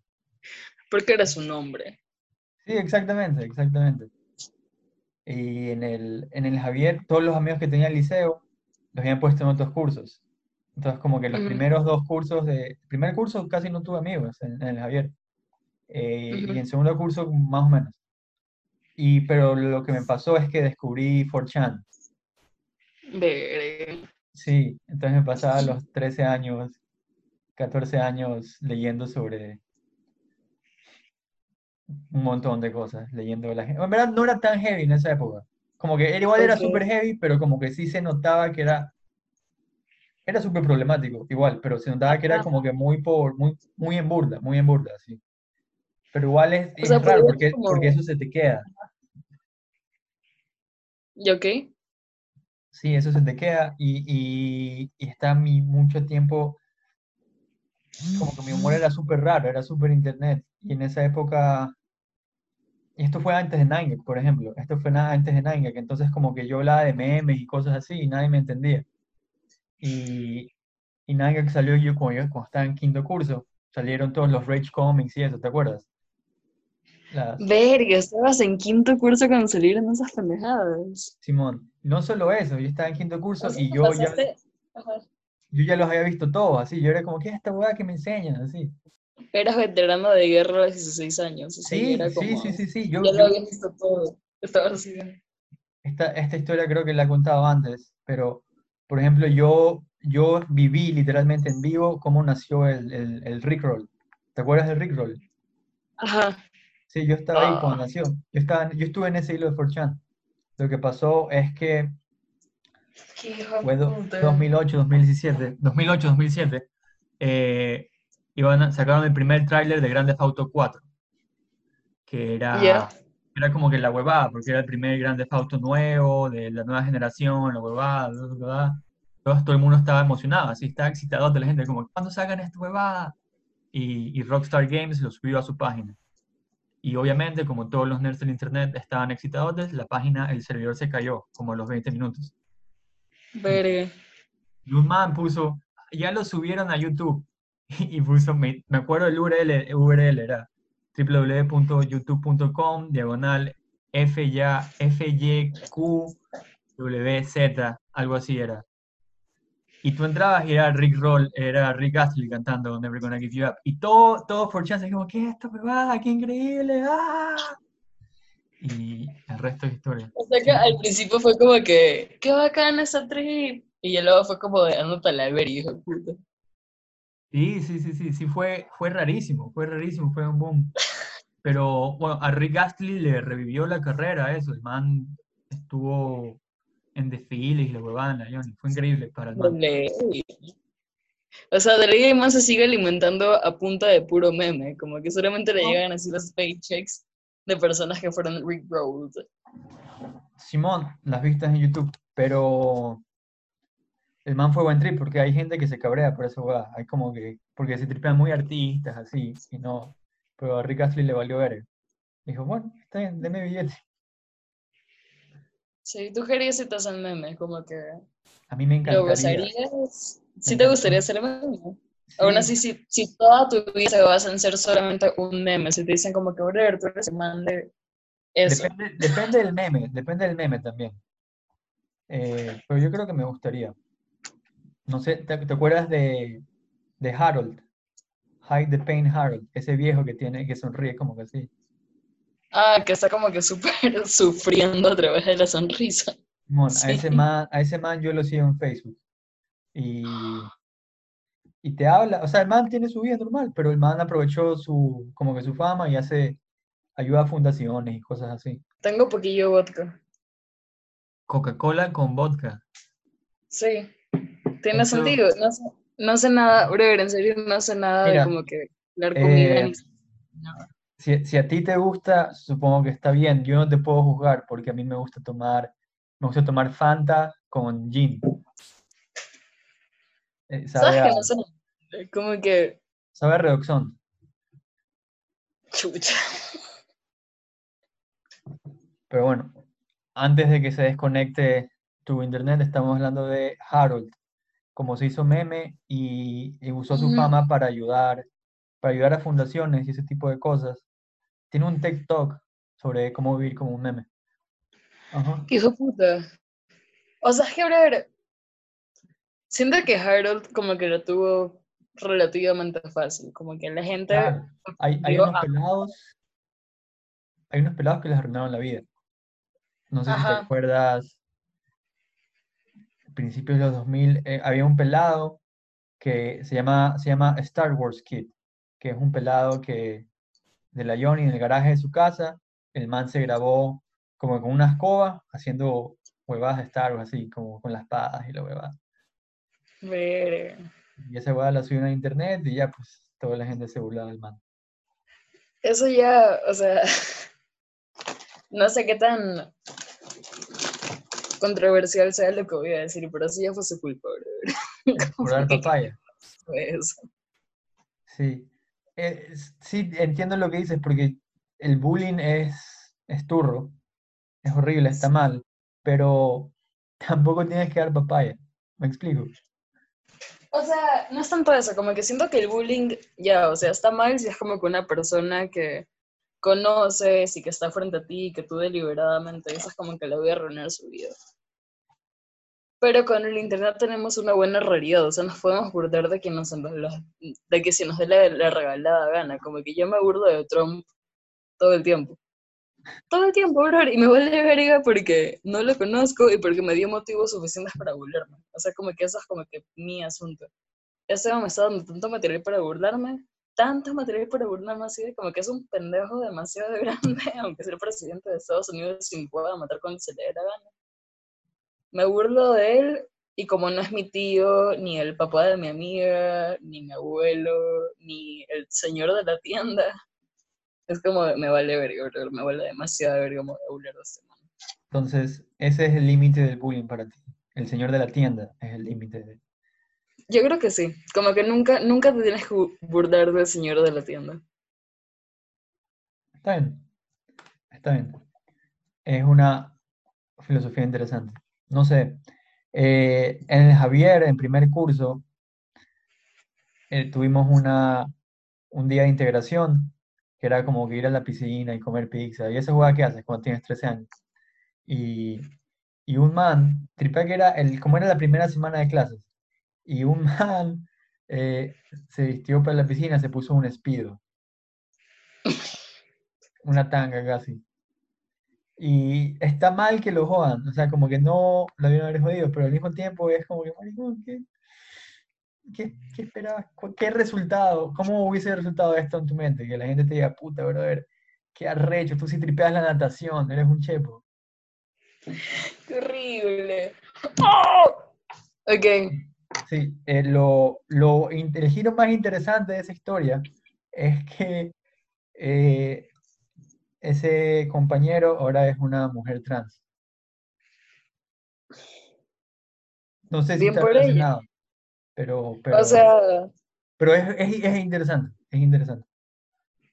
porque era su nombre. Sí, exactamente, exactamente. Y en el, en el Javier, todos los amigos que tenía el liceo los habían puesto en otros cursos. Entonces, como que los primeros dos cursos de... Primer curso casi no tuve amigos en, el Javier. Eh, y en segundo curso, más o menos. Y, pero lo que me pasó es que descubrí 4chan. Sí, entonces me pasaba los 13 años, 14 años leyendo sobre un montón de cosas, leyendo la gente. En verdad no era tan heavy en esa época. Como que igual era súper heavy, pero como que sí se notaba que era era súper problemático, igual, pero se notaba que era como que muy por, muy, muy en burda, muy en burda, sí. Pero igual es, raro porque, porque eso se te queda. ¿Y ok? Sí, eso se te queda y, y, y está mi mucho tiempo, como que mi humor era súper raro, era súper internet. Y en esa época, y esto fue antes de Nine, por ejemplo, esto fue nada antes de Nine, que entonces como que yo hablaba de memes y cosas así y nadie me entendía. Y, y que salió yo cuando, yo cuando estaba en quinto curso. Salieron todos los Rage Comics y eso, ¿te acuerdas? Verga, estabas en quinto curso cuando salieron esas pendejadas. Simón, no solo eso, yo estaba en quinto curso y yo ya, yo ya los había visto todos, así, yo era como, ¿qué es esta weá que me enseñan? Así. Eras veterano de guerra a los 16 años. sí, sí, sí, sí, sí, yo, ya lo había visto todo, estabas así. Esta, esta historia creo que la he contado antes, pero por ejemplo, yo, yo viví literalmente en vivo cómo nació el, el, el Rickroll. ¿Te acuerdas del Rickroll? Ajá. Sí, yo estaba ahí cuando ah. nació. Yo, estaba, yo estuve en ese hilo de 4chan. Lo que pasó es que fue 2008, 2017, 2008, 2007, eh, iban sacaron el primer tráiler de Grand Theft Auto 4, que era era como que la huevada, porque era el primer grande Auto nuevo, de la nueva generación, la huevada, bla, Todo, el mundo estaba emocionado, así estaba excitado de la gente, como, ¿cuándo sacan esta huevada? Y, y, Rockstar Games lo subió a su página. Y obviamente, como todos los nerds del internet estaban excitados, la página, el servidor se cayó, como a los 20 minutos. Verga. Y un man puso, ya lo subieron a YouTube. Y puso, me, me acuerdo el URL, URL era www.youtube.com, diagonal FYQWZ, algo así era. Y tú entrabas y era Rick Roll, era Rick Astley cantando Never Gonna Give You Up. Y todo, todo por chance, como, ¿qué es esto? ¡Qué increíble! ¡Ah! Y el resto es historia. O sea que al principio fue como que, ¡qué bacán esa trip! Y luego fue como anótala, ver, hijo puta. Sí, sí, sí, sí, sí, fue, fue rarísimo, fue rarísimo, fue un boom. Pero bueno, a Rick Astley le revivió la carrera eso, el man estuvo en desfiles y la huevada en fue increíble para el man. O sea, de ley más se sigue alimentando a punta de puro meme, como que solamente le llegan así los paychecks de personas que fueron Rick. Simón, las vistas en YouTube, pero el man fue buen trip porque hay gente que se cabrea por eso, va. Hay como que, porque se tripean muy artistas así, y no. Pero a Rick Astley le valió ver. Dijo, bueno, está bien, deme billete. Sí, tú querías si te hacen memes, como que. A mí me encantaría. ¿Lo ¿Sí te gustaría hacer meme? Aún así, si, si toda tu vida se basa en ser solamente un meme, si te dicen como que, brother, tú eres el man de eso. Depende, depende del meme, depende del meme también. Eh, pero yo creo que me gustaría. No sé, ¿te, te acuerdas de, de Harold? Hide the Pain Harold, ese viejo que tiene, que sonríe como que así. Ah, que está como que súper sufriendo a través de la sonrisa. Mon, a ese man, a ese man yo lo sigo en Facebook. Y, y te habla, o sea, el man tiene su vida normal, pero el man aprovechó su, como que su fama y hace, ayuda a fundaciones y cosas así. Tengo poquillo vodka. Coca-Cola con vodka. Sí, tiene Eso- sentido. No sé, no sé nada, brother, en serio, no sé nada Mira, de como que dar comida eh, ni nada. Si, si a ti te gusta, supongo que está bien. Yo no te puedo juzgar porque a mí me gusta tomar, me gusta tomar Fanta con gin. Eh, sabe ¿Sabes a, que no sé? Como que, sabe a Redoxón. chucha. Pero bueno, antes de que se desconecte tu internet, estamos hablando de Harold, como se hizo meme y, y usó su fama para ayudar, para ayudar a fundaciones y ese tipo de cosas. Tiene un TikTok sobre cómo vivir como un meme. Ajá. Hijo puta. O sea, es que, brother, siento que Harold como que lo tuvo relativamente fácil. Como que la gente Claro, hay, hay unos pelados, hay unos pelados que les arruinaron la vida. No sé si te Ajá. acuerdas, principios de los 2000, eh, había un pelado que se llama, se llama Star Wars Kid, que es un pelado que de la Johnny en el garaje de su casa, el man se grabó como con una escoba haciendo huevadas de Star Wars, así como con las espadas y la huevada. Y esa huevada la subieron a internet y ya pues toda la gente se burlaba del man. Eso ya, o sea, no sé qué tan controversial sea lo que voy a decir, pero eso ya fue su culpa, que- papaya. Fue eso. Sí, Eh, sí, entiendo lo que dices porque el bullying es, es turro, es horrible, está mal, pero tampoco tienes que dar papaya. ¿Me explico? O sea, no es tanto eso, como que siento que el bullying ya, o sea, está mal si es como que una persona que conoces y que está frente a ti y que tú deliberadamente dices como que le voy a arruinar su vida. Pero con el internet tenemos una buena realidad, o sea, nos podemos burlar de que, nos, de que se nos dé la, la regalada gana, como que yo me burdo de Trump todo el tiempo. Todo el tiempo, bro, y me vale verga porque no lo conozco y porque me dio motivos suficientes para burlarme. O sea, como que eso es como que mi asunto. Ese me está dando tanto material para burlarme, tanto material para burlarme así como que es un pendejo demasiado grande, aunque sea el presidente de Estados Unidos me pueda matar cuando se le dé la gana. Me burlo de él y como no es mi tío, ni el papá de mi amiga, ni mi abuelo, ni el señor de la tienda, es como me vale verga, me vale demasiado verga como de este. Entonces, ese es el límite del bullying para ti. El señor de la tienda es el límite de... Yo creo que sí, como que nunca, nunca te tienes que bu- burlar del señor de la tienda. Está bien, está bien. Es una filosofía interesante. No sé, eh, en el Javier, en primer curso, eh, tuvimos una, un día de integración, que era como que ir a la piscina y comer pizza, y esa jugada que haces cuando tienes 13 años. Y, y un man, tripea que era, el, como era la primera semana de clases, y un man eh, se vistió para la piscina, se puso un espido, una tanga casi. Y está mal que lo jodan, o sea, como que no lo debieron haber jodido, pero al mismo tiempo es como que, maricón, ¿qué, qué, esperabas? ¿Cu- ¿Qué resultado? ¿Cómo hubiese resultado esto en tu mente? Que la gente te diga, puta, brother, qué arrecho, tú sí tripeas la natación, eres un chepo. ¡Qué horrible! ¡Oh! Ok, Sí, eh, lo, lo, el giro más interesante de esa historia es que eh, ese compañero ahora es una mujer trans. No sé si bien está ella. relacionado, pero, pero, O sea, pero es, es, es interesante, es interesante.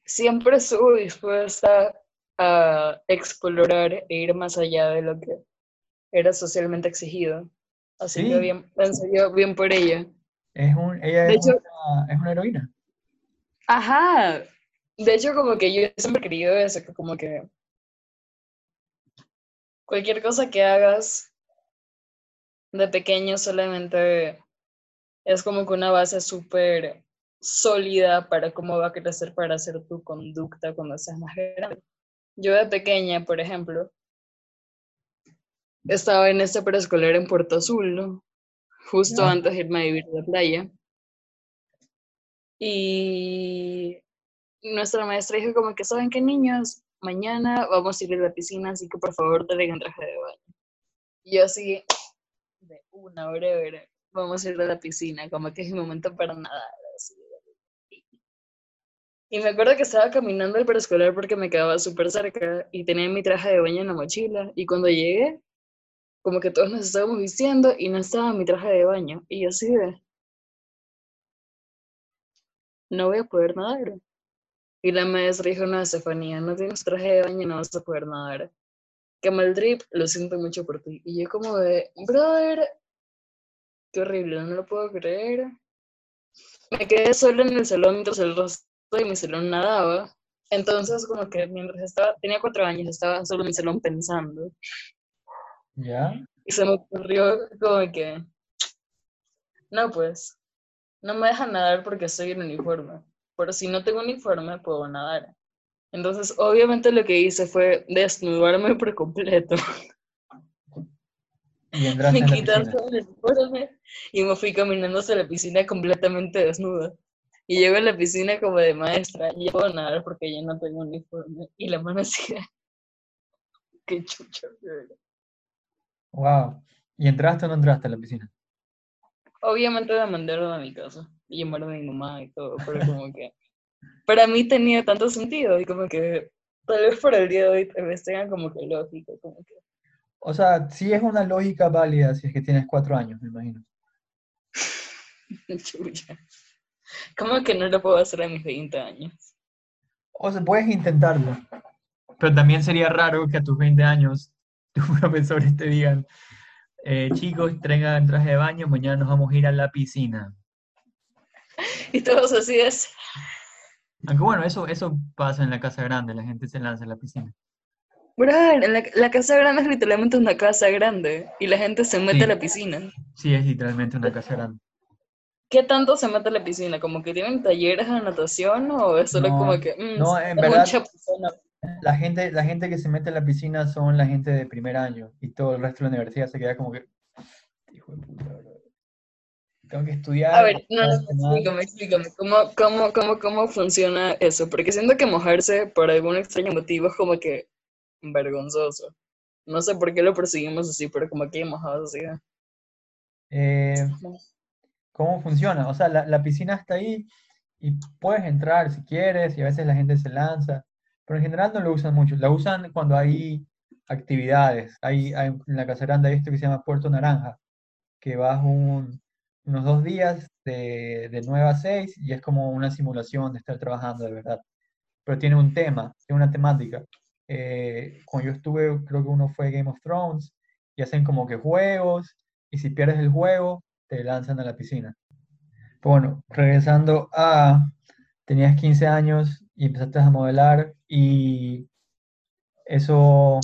siempre estuve dispuesta a explorar e ir más allá de lo que era socialmente exigido. Así que Sí. bien, en serio, bien por ella. Es un, ella De es, hecho- una, es una heroína. Ajá. De hecho, como que yo siempre he querido eso, que como que cualquier cosa que hagas de pequeño solamente es como que una base súper sólida para cómo va a crecer para hacer tu conducta cuando seas más grande. Yo de pequeña, por ejemplo, estaba en este preescolar en Puerto Azul, ¿no? Justo Ya. antes de irme a vivir a la playa. Y nuestra maestra dijo como que, ¿saben qué, niños? Mañana vamos a ir a la piscina, así que por favor traigan traje de baño. Y yo así, de una breve, vamos a ir a la piscina, como que es mi momento para nadar. así. Y me acuerdo que estaba caminando al preescolar porque me quedaba súper cerca y tenía mi traje de baño en la mochila. Y cuando llegué, como que todos nos estábamos vistiendo y no estaba mi traje de baño. Y yo así de, no voy a poder nadar. Y la maestra dijo, no, Estefanía, no tienes traje de baño, no vas a poder nadar. Que mal drip, lo siento mucho por ti. Y yo como de, brother, qué horrible, no lo puedo creer. Me quedé sola en el salón mientras el resto de mi salón nadaba. Entonces, como que mientras estaba, tenía cuatro años, estaba solo en mi salón pensando. ¿Ya? Y se me ocurrió como que, no, pues, no me dejan nadar porque estoy en uniforme. Pero si no tengo uniforme, puedo nadar. Entonces, obviamente lo que hice fue desnudarme por completo. Y Me piscina. todo el uniforme y me fui caminando hacia la piscina completamente desnuda. Y llego a la piscina como de maestra, y puedo nadar porque yo no tengo uniforme. Y la mano así, qué chucha. verdad. Wow. ¿Y entraste o no entraste a la piscina? Obviamente me mandaron a mi casa y llamaron a mi mamá y todo, pero como que para mí tenía tanto sentido y como que tal vez por el día de hoy tal vez tengan como que lógica, como que O sea, sí es una lógica válida si es que tienes cuatro años, me imagino. chucha. ¿Cómo que no lo puedo hacer a mis 20 años? O sea, puedes intentarlo. Pero también sería raro que a tus 20 años tus profesores te digan, eh, chicos, traigan traje de baño, mañana nos vamos a ir a la piscina. Y todos así es. Aunque bueno, eso, eso pasa en la casa grande, la gente se lanza a la piscina. En la, la casa grande es literalmente una casa grande y la gente se mete Sí. a la piscina. Sí, es literalmente una casa grande. ¿Qué tanto se mete a la piscina? ¿Como que tienen talleres de natación o es solo No, como que... mm, no, en verdad- La gente, la gente que se mete a la piscina son la gente de primer año y todo el resto de la universidad se queda como que, hijo de puta, bro. Tengo que estudiar. A ver, no, no, esta semana". explícame, explícame, ¿cómo, cómo, cómo, cómo funciona eso? Porque siento que mojarse por algún extraño motivo es como que vergonzoso. No sé por qué lo perseguimos así, pero como que mojados así. ¿eh? Eh, ¿Cómo funciona? O sea, la, la piscina está ahí y puedes entrar si quieres y a veces la gente se lanza, pero en general no lo usan mucho. La usan cuando hay actividades. Hay, hay- en la Casa Grande hay esto que se llama Puerto Naranja, que vas un- unos dos días de, de 9 a 6 y es como una simulación de estar trabajando de verdad. Pero tiene un tema, tiene una temática. Eh, cuando yo estuve, creo que uno fue Game of Thrones y hacen como que juegos y si pierdes el juego, te lanzan a la piscina. Pero bueno, regresando a, tenías 15 años y empezaste a modelar y eso,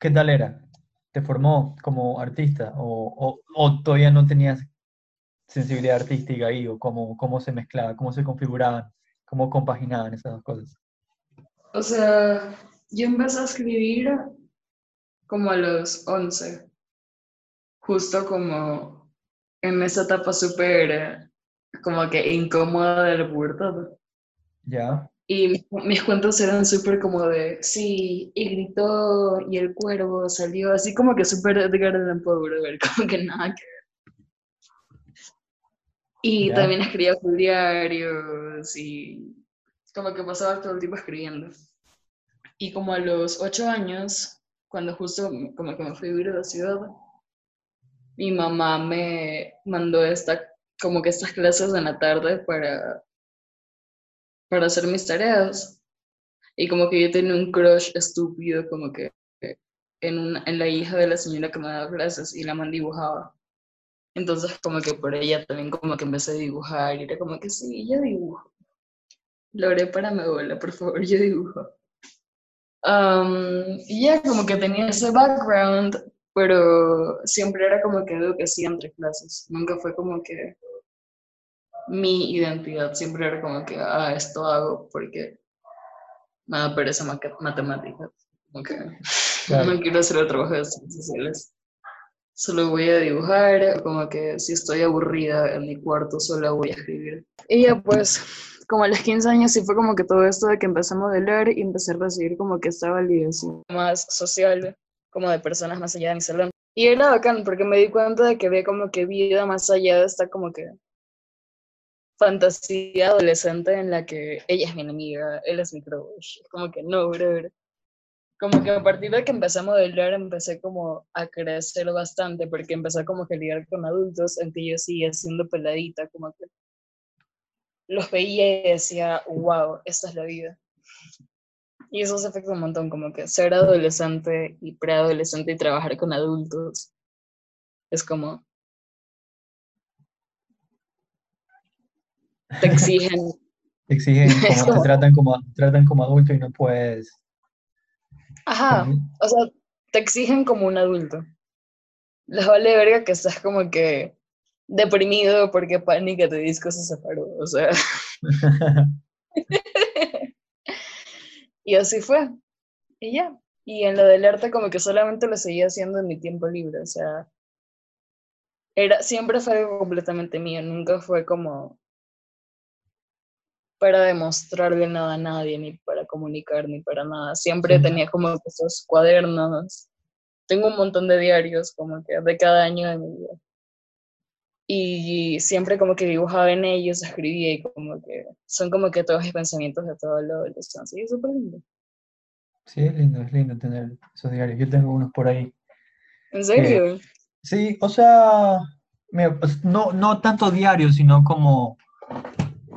¿qué tal era? ¿Te formó como artista o, o- o todavía no tenías sensibilidad artística ahí o cómo, cómo se mezclaba, cómo se configuraban, cómo compaginaban esas dos cosas? O sea, yo empecé a escribir como a los 11, justo como en esa etapa súper como que incómoda de la pubertad. ¿Ya? Y mis, cuentos eran súper como de, sí, y gritó, y el cuervo salió, así como que súper Edgar Allan Poe, brother, como que nada que ver. Y Ya. también escribía por diarios, y como que pasaba todo el tiempo escribiendo. Y como a los ocho años, cuando justo como que me fui a vivir a la ciudad, mi mamá me mandó esta, como que estas clases en la tarde para para hacer mis tareas. Y como que yo tenía un crush estúpido, como que en, una- en la hija de la señora que me daba clases y la man dibujaba. Entonces como que por ella también como que empecé a dibujar y era como que sí, yo dibujo. Lore, para mi abuela, por favor, yo dibujo. Am, y ya como que tenía ese background pero siempre era como que algo que hacía entre clases, nunca fue como que mi identidad, siempre era como que, ah, esto hago porque me da pereza matemáticas, como que no quiero hacer el trabajo de ciencias sociales. Solo voy a dibujar, como que si estoy aburrida en mi cuarto, solo voy a escribir. Y ya pues, como a los 15 años sí fue como que todo esto de que empecé a modelar y empecé a recibir como que esta validación más social, como de personas más allá de mi salón. Y era bacán porque me di cuenta de que había como que vida más allá de esta como que fantasía adolescente en la que ella es mi enemiga, él es mi crush. Como que no, bro. Como que a partir de que empecé a modelar, empecé como a crecer bastante, porque empecé como que a lidiar con adultos, en que yo seguía siendo peladita, como que los veía y decía, wow, esta es la vida. Y eso se afecta un montón, como que ser adolescente y preadolescente y trabajar con adultos es como... Te exigen. Te exigen, como, te tratan como, tratan como adulto y no puedes... Ajá, o sea, te exigen como un adulto. Les vale verga que estás como que deprimido porque Pánica te disco se separó, o sea. y así fue. Y ya. Y en lo del arte como que solamente lo seguía haciendo en mi tiempo libre, o sea, era, siempre fue algo completamente mío, nunca fue como para demostrarle nada a nadie, ni para comunicar, ni para nada. Siempre tenía como esos cuadernos. Tengo un montón de diarios como que de cada año de mi vida y siempre como que dibujaba en ellos, escribía y como que son como que todos mis pensamientos de todo lo de y es súper lindo. Sí, es lindo, es lindo tener esos diarios. Yo tengo unos por ahí. ¿En serio? sí, o sea, pues, no, no tanto diarios, sino como,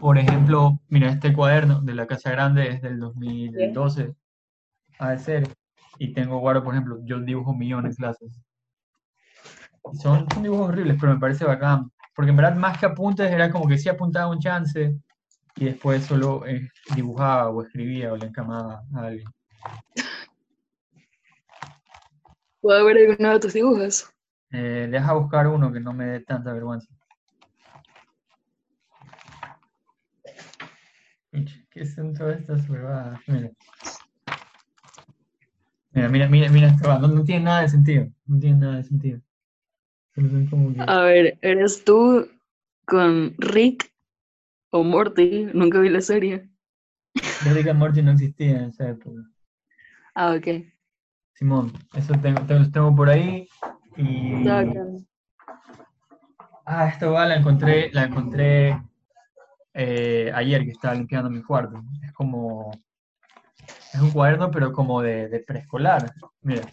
por ejemplo, mira, este cuaderno de la Casa Grande es del 2012, a de ser, y tengo guardo, por ejemplo, yo dibujo millones de clases. Son, dibujos horribles, pero me parece bacán. Porque en verdad, más que apuntes, era como que sí apuntaba un chance y después solo eh, dibujaba o escribía o le encamaba a alguien. ¿Puedo ver alguno de tus dibujos? Eh, deja buscar uno que no me dé tanta vergüenza. ¿Qué son todas estas huevadas? Mira. Mira, mira, mira, mira, no, no tiene nada de sentido. No tiene nada de sentido. A ver, ¿eres tú con Rick o Morty? Nunca vi la serie. Rick y Morty no existía en esa época. Ah, ok. Simón, eso tengo, tengo, por ahí. Y... Ah, esta va la encontré, la encontré eh, ayer que estaba limpiando mi cuarto. Es como. Es un cuaderno, pero como de, de preescolar. Mira.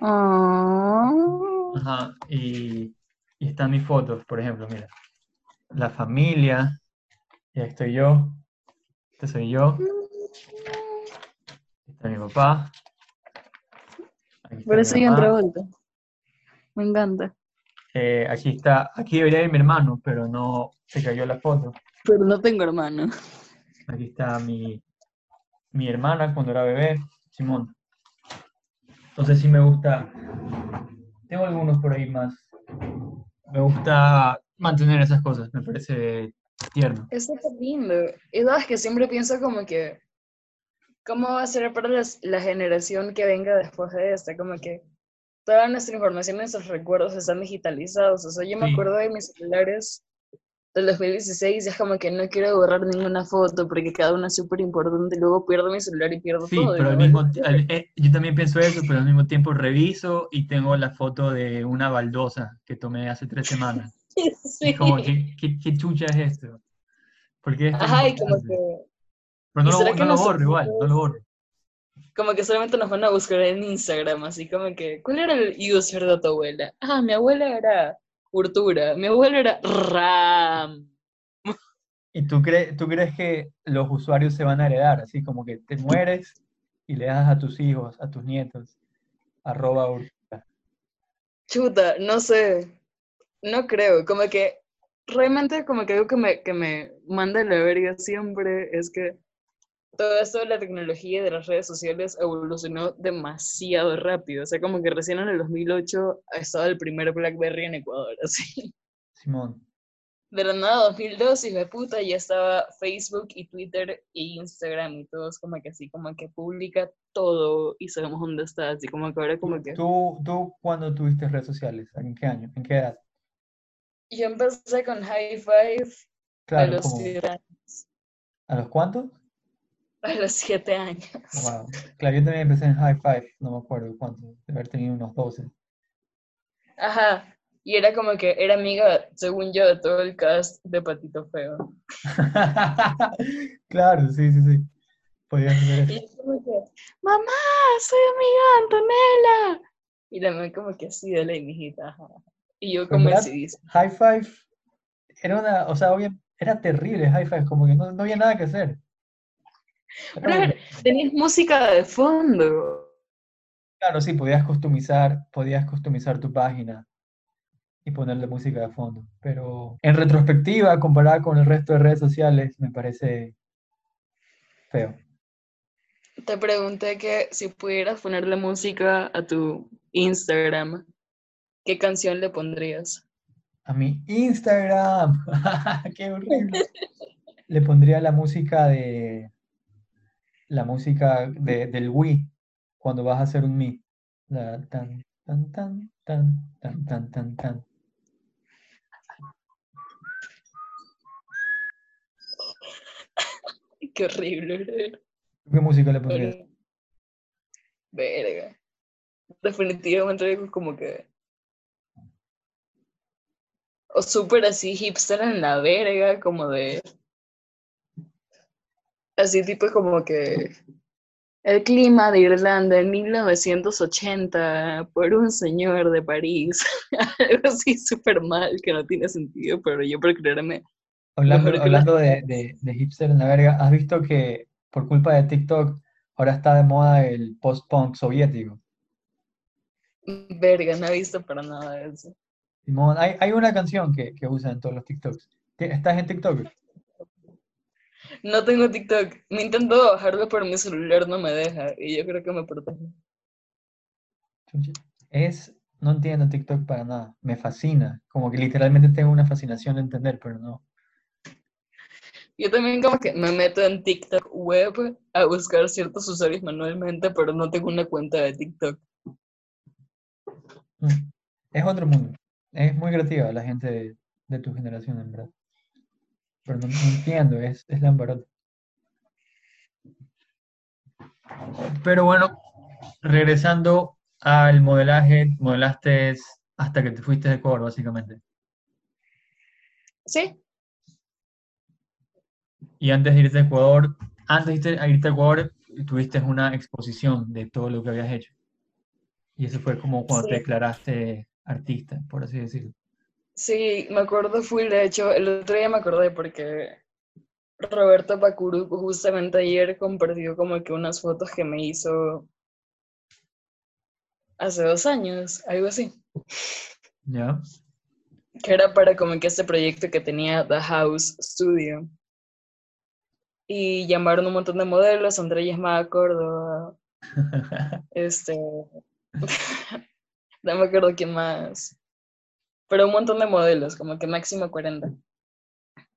Ah. Ajá, y, y están mis fotos, por ejemplo, mira. La familia, y ahí estoy yo, este soy yo, está mi papá. Por eso yo Travolta. Me encanta. Eh, aquí está, aquí debería ir mi hermano, pero no se cayó la foto. Pero no tengo hermano. Aquí está mi, mi hermana cuando era bebé, Simón. Entonces sí me gusta, tengo algunos por ahí más. Me gusta mantener esas cosas, me parece tierno. Eso es lindo. Y sabes que siempre pienso como que, ¿cómo va a ser para la generación que venga después de esta? Como que toda nuestra información, nuestros recuerdos están digitalizados. O sea, yo me acuerdo de mis celulares del 2016 es como que no quiero borrar ninguna foto porque cada una es súper importante, luego pierdo mi celular y pierdo sí, todo. pero al mismo eh, yo también pienso eso, pero al mismo tiempo reviso y tengo la foto de una baldosa que tomé hace tres semanas. Sí. como, ¿qué, qué, chucha es esto? Porque Ajá, y como que... Pero no, lo, no lo borro igual, no lo borro. Como que solamente nos van a buscar en Instagram, así como que, ¿cuál era el user de tu abuela? Ah, mi abuela era mi abuelo era RAM. ¿Y tú, crees tú crees que los usuarios se van a heredar? Así como que te mueres y le das a tus hijos, a tus nietos, arroba Chuta, no sé. No creo. Como que realmente como que algo que me, que me manda la verga siempre es que todo esto de la tecnología y de las redes sociales evolucionó demasiado rápido. O sea, como que recién en el 2008 estaba el primer BlackBerry en Ecuador, así. Simón. De la nada, 2002, y de puta, ya estaba Facebook y Twitter e Instagram y todos como que así, como que publica todo y sabemos dónde está, así como que ahora como que... ¿Tú, ¿Tú cuándo tuviste redes sociales? ¿En qué año? ¿En qué edad? Yo empecé con High Five a los como, años. ¿a los cuántos? A los siete años. Wow. Claro, yo también empecé en High Five, no me acuerdo cuánto, de haber tenido unos 12. Ajá. Y era como que era amiga, según yo, de todo el cast de Patito Feo. Claro, sí, sí, sí. Podías hacer Y yo como que, mamá, soy amiga de Antonella. Y la mamá como que así de la mijita, ajá. Y yo verdad, convencidísima. High Five era una, o sea, obvio, era terrible High Five, como que no, no había nada que hacer. Aburrido. tenías música de fondo. Claro, sí, podías customizar, podías customizar tu página y ponerle música de fondo. Pero en retrospectiva, comparada con el resto de redes sociales, me parece feo. Te pregunté que si pudieras ponerle música a tu Instagram, ¿qué canción le pondrías? A mi Instagram, qué horrible. Le pondría la música de la música de, del Wii cuando vas a hacer un Mi. La tan tan tan tan tan tan tan tan. Qué horrible. ¿Qué música le pondrías? Verga. Definitivamente como que. O súper así hipster en la verga, como de. Así tipo como que. El clima de Irlanda en 1980 por un señor de París. Algo así súper mal que no tiene sentido, pero yo por creerme. Hablando, hablando de, de, de hipster en la verga, ¿has visto que por culpa de TikTok ahora está de moda el post-punk soviético? Verga, no he visto para nada de eso. Simón, hay, hay una canción que, que usan en todos los TikToks. ¿Ti- ¿Estás en TikTok? No tengo TikTok. Me intento bajarlo, pero mi celular no me deja. Y yo creo que me protege. Es, no entiendo TikTok para nada. Me fascina. Como que literalmente tengo una fascinación de entender, pero no. Yo también como que me meto en TikTok web a buscar ciertos usuarios manualmente, pero no tengo una cuenta de TikTok. Mm. Es otro mundo. Es muy creativa la gente de, de tu generación, en verdad. Pero no, no entiendo, es, es Lambarot. Pero bueno, regresando al modelaje, modelaste hasta que te fuiste de Ecuador, básicamente. Sí, Y antes de irte a Ecuador, antes de irte, a Ecuador, tuviste una exposición de todo lo que habías hecho. Y eso fue como cuando te declaraste artista, por así decirlo. Sí, me acuerdo full. De hecho, el otro día me acordé porque Roberto Pacuru justamente ayer compartió como que unas fotos que me hizo hace dos años, algo así. ¿Ya? que era para como que este proyecto que tenía The House Studio. Y llamaron un montón de modelos, André Yasmada Córdoba, este, no me acuerdo quién más, pero un montón de modelos, como que máximo 40.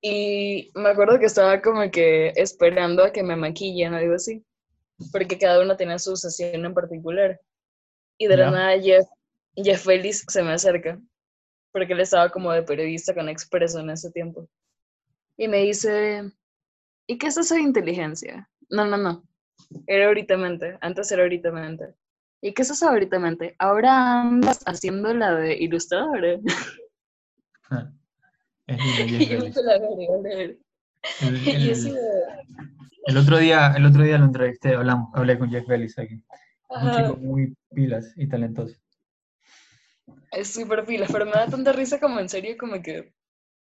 Y me acuerdo que estaba como que esperando a que me maquillen o algo así, porque cada uno tenía su sesión en particular. Y de Ya. la nada Jeff, Jeff Félix se me acerca, porque él estaba como de periodista con Expreso en ese tiempo. Y me dice, ¿y qué es eso de inteligencia? No, no, no. Era ahorita antes era ahorita ¿Y qué es ahorita Ahora andas haciendo la de ilustradora. Ver. El, otro día, el otro día lo entrevisté, hablamos, hablé con Jeff Bellis aquí. Un chico muy pilas y talentoso. es súper pilas, pero me da tanta risa como en serio, como que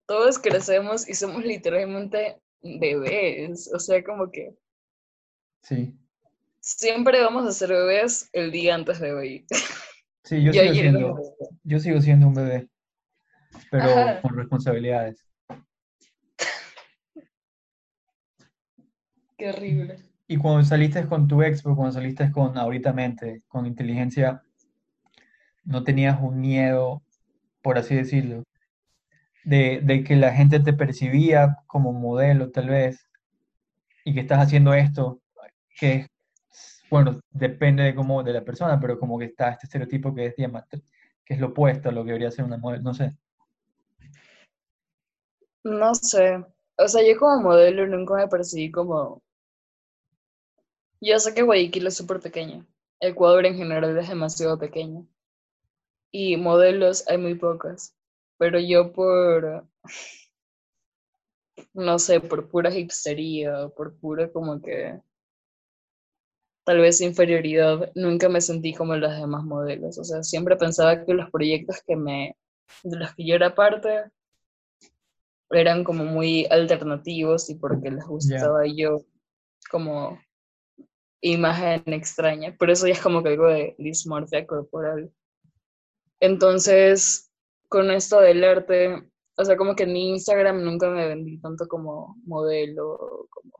todos crecemos y somos literalmente bebés. O sea, como que Sí, siempre vamos a ser bebés el día antes de hoy. sí, yo sigo siendo, un bebé. yo sigo siendo un bebé, pero Ajá. con responsabilidades. Qué horrible. y cuando saliste con tu expo, cuando saliste con ahorita mente, con inteligencia, no tenías un miedo, por así decirlo, de, de que la gente te percibía como modelo tal vez, y que estás haciendo esto, que es, bueno, depende de cómo, de la persona, pero como que está este estereotipo que es, que es lo opuesto a lo que debería ser una modelo, no sé. No sé. O sea, yo como modelo nunca me percibí como... Yo sé que Guayaquil es súper pequeño. Ecuador en general es demasiado pequeño. Y modelos hay muy pocas. Pero yo por... No sé, por pura hipstería, por pura como que... Tal vez inferioridad, nunca me sentí como las demás modelos. O sea, siempre pensaba que los proyectos que me... de los que yo era parte eran como muy alternativos y porque les gustaba yo como imagen extraña, pero eso ya es como que algo de dismorfia corporal. Entonces, con esto del arte, o sea, como que en mi Instagram nunca me vendí tanto como modelo, como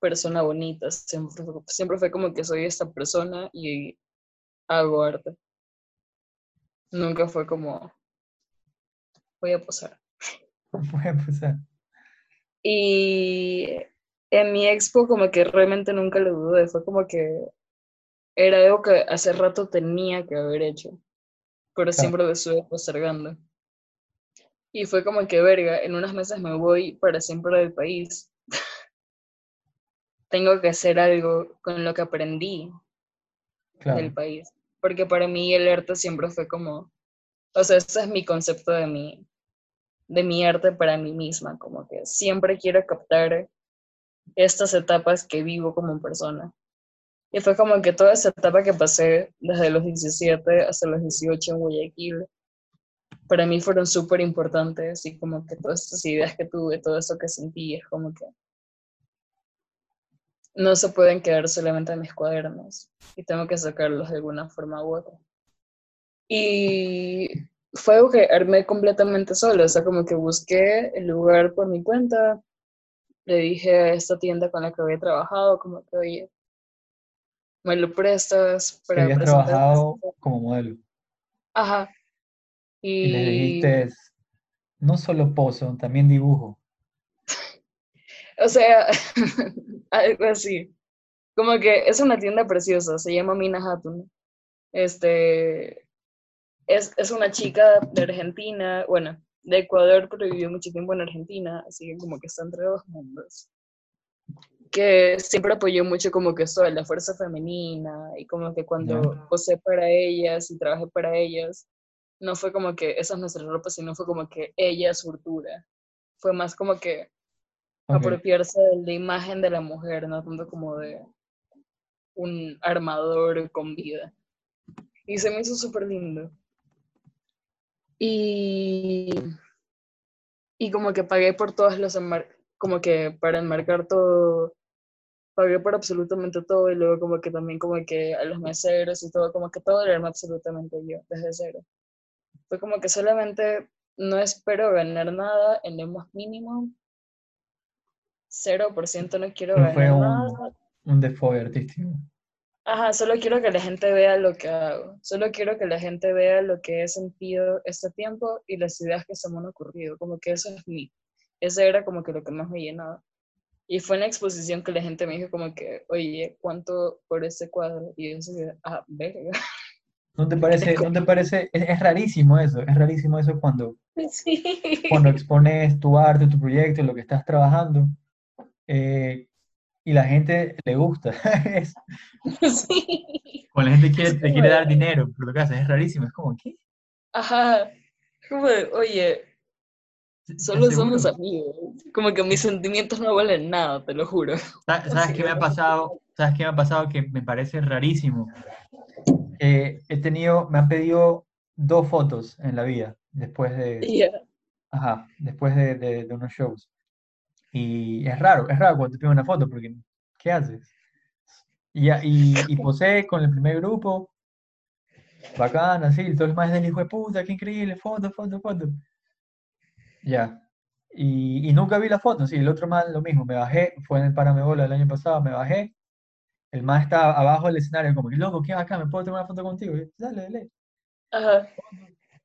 persona bonita, siempre, siempre fue como que soy esta persona y hago arte. Nunca fue como, voy a posar. Y en mi expo como que realmente nunca lo dudé, fue como que era algo que hace rato tenía que haber hecho, pero siempre lo estuve postergando. Y fue como que, verga, en unas meses me voy para siempre del país. Tengo que hacer algo con lo que aprendí del país. Porque para mí el arte siempre fue como, o sea, ese es mi concepto de mi, de mi arte para mí misma, como que siempre quiero captar estas etapas que vivo como persona. Y fue como que toda esa etapa que pasé desde los 17 hasta los 18 en Guayaquil, para mí fueron súper importantes y como que todas estas ideas que tuve, todo eso que sentí, es como que no se pueden quedar solamente en mis cuadernos y tengo que sacarlos de alguna forma u otra. Y fue algo que armé completamente solo, o sea, como que busqué el lugar por mi cuenta, le dije a esta tienda con la que había trabajado, como que, oye, me lo prestas para había trabajado como modelo. Ajá. Y... y le dijiste, no solo pozo, también dibujo. O sea, algo así. Como que es una tienda preciosa, se llama Mina Hatun. Este, es, es una chica de Argentina, bueno, de Ecuador, pero vivió mucho tiempo en Argentina, así que como que está entre dos mundos. Que siempre apoyó mucho como que eso la fuerza femenina y como que cuando posé para ellas y trabajé para ellas, no fue como que esa es nuestra ropa, sino fue como que ella es. Fue más como que apropiarse de la imagen de la mujer, no tanto como de un armador con vida. Y se me hizo súper lindo. Y, y como que pagué por todas las como que para enmarcar todo, pagué por absolutamente todo y luego como que también como que a los meseros y todo, como que todo lo armé absolutamente yo, desde cero. Fue como que solamente no espero ganar nada en lo más mínimo. 0% no quiero ganar fue un, nada. Un default artístico. Ajá, solo quiero que la gente vea lo que hago. Solo quiero que la gente vea lo que he sentido este tiempo y las ideas que se me han ocurrido. Como que eso es mi. Ese era como que lo que más me llenaba. Y fue en la exposición que la gente me dijo como que, oye, ¿cuánto por ese cuadro? Y yo dije, ah, verga. ¿No te parece, ¿no te parece? Es, rarísimo eso, es rarísimo eso cuando, sí. cuando expones tu arte, tu proyecto, lo que estás trabajando. Eh, y la gente le gusta. sí. Cuando la gente quiere, te quiere dar dinero por lo que haces, es rarísimo, es como, ¿qué? Ajá, como, oye, solo somos amigos, como que mis sentimientos no valen nada, te lo juro. ¿Sabes, qué me ha pasado? ¿Sabes qué me ha pasado que me parece rarísimo? he tenido, me han pedido dos fotos en la vida, después de... Ajá, después de, de, de unos shows. Y es raro, es raro cuando te piden una foto, porque ¿qué haces? Y, y, y posé con el primer grupo, bacán, así, todo el más del hijo de puta, qué increíble, foto, foto, foto. Ya. Y, y, nunca vi la foto, sí, el otro más lo mismo, me bajé, fue en el Paramebola el año pasado, me bajé, el man está abajo del escenario, como que, loco, ¿qué acá? ¿Me puedo tomar una foto contigo? Y dale, dale. Ajá.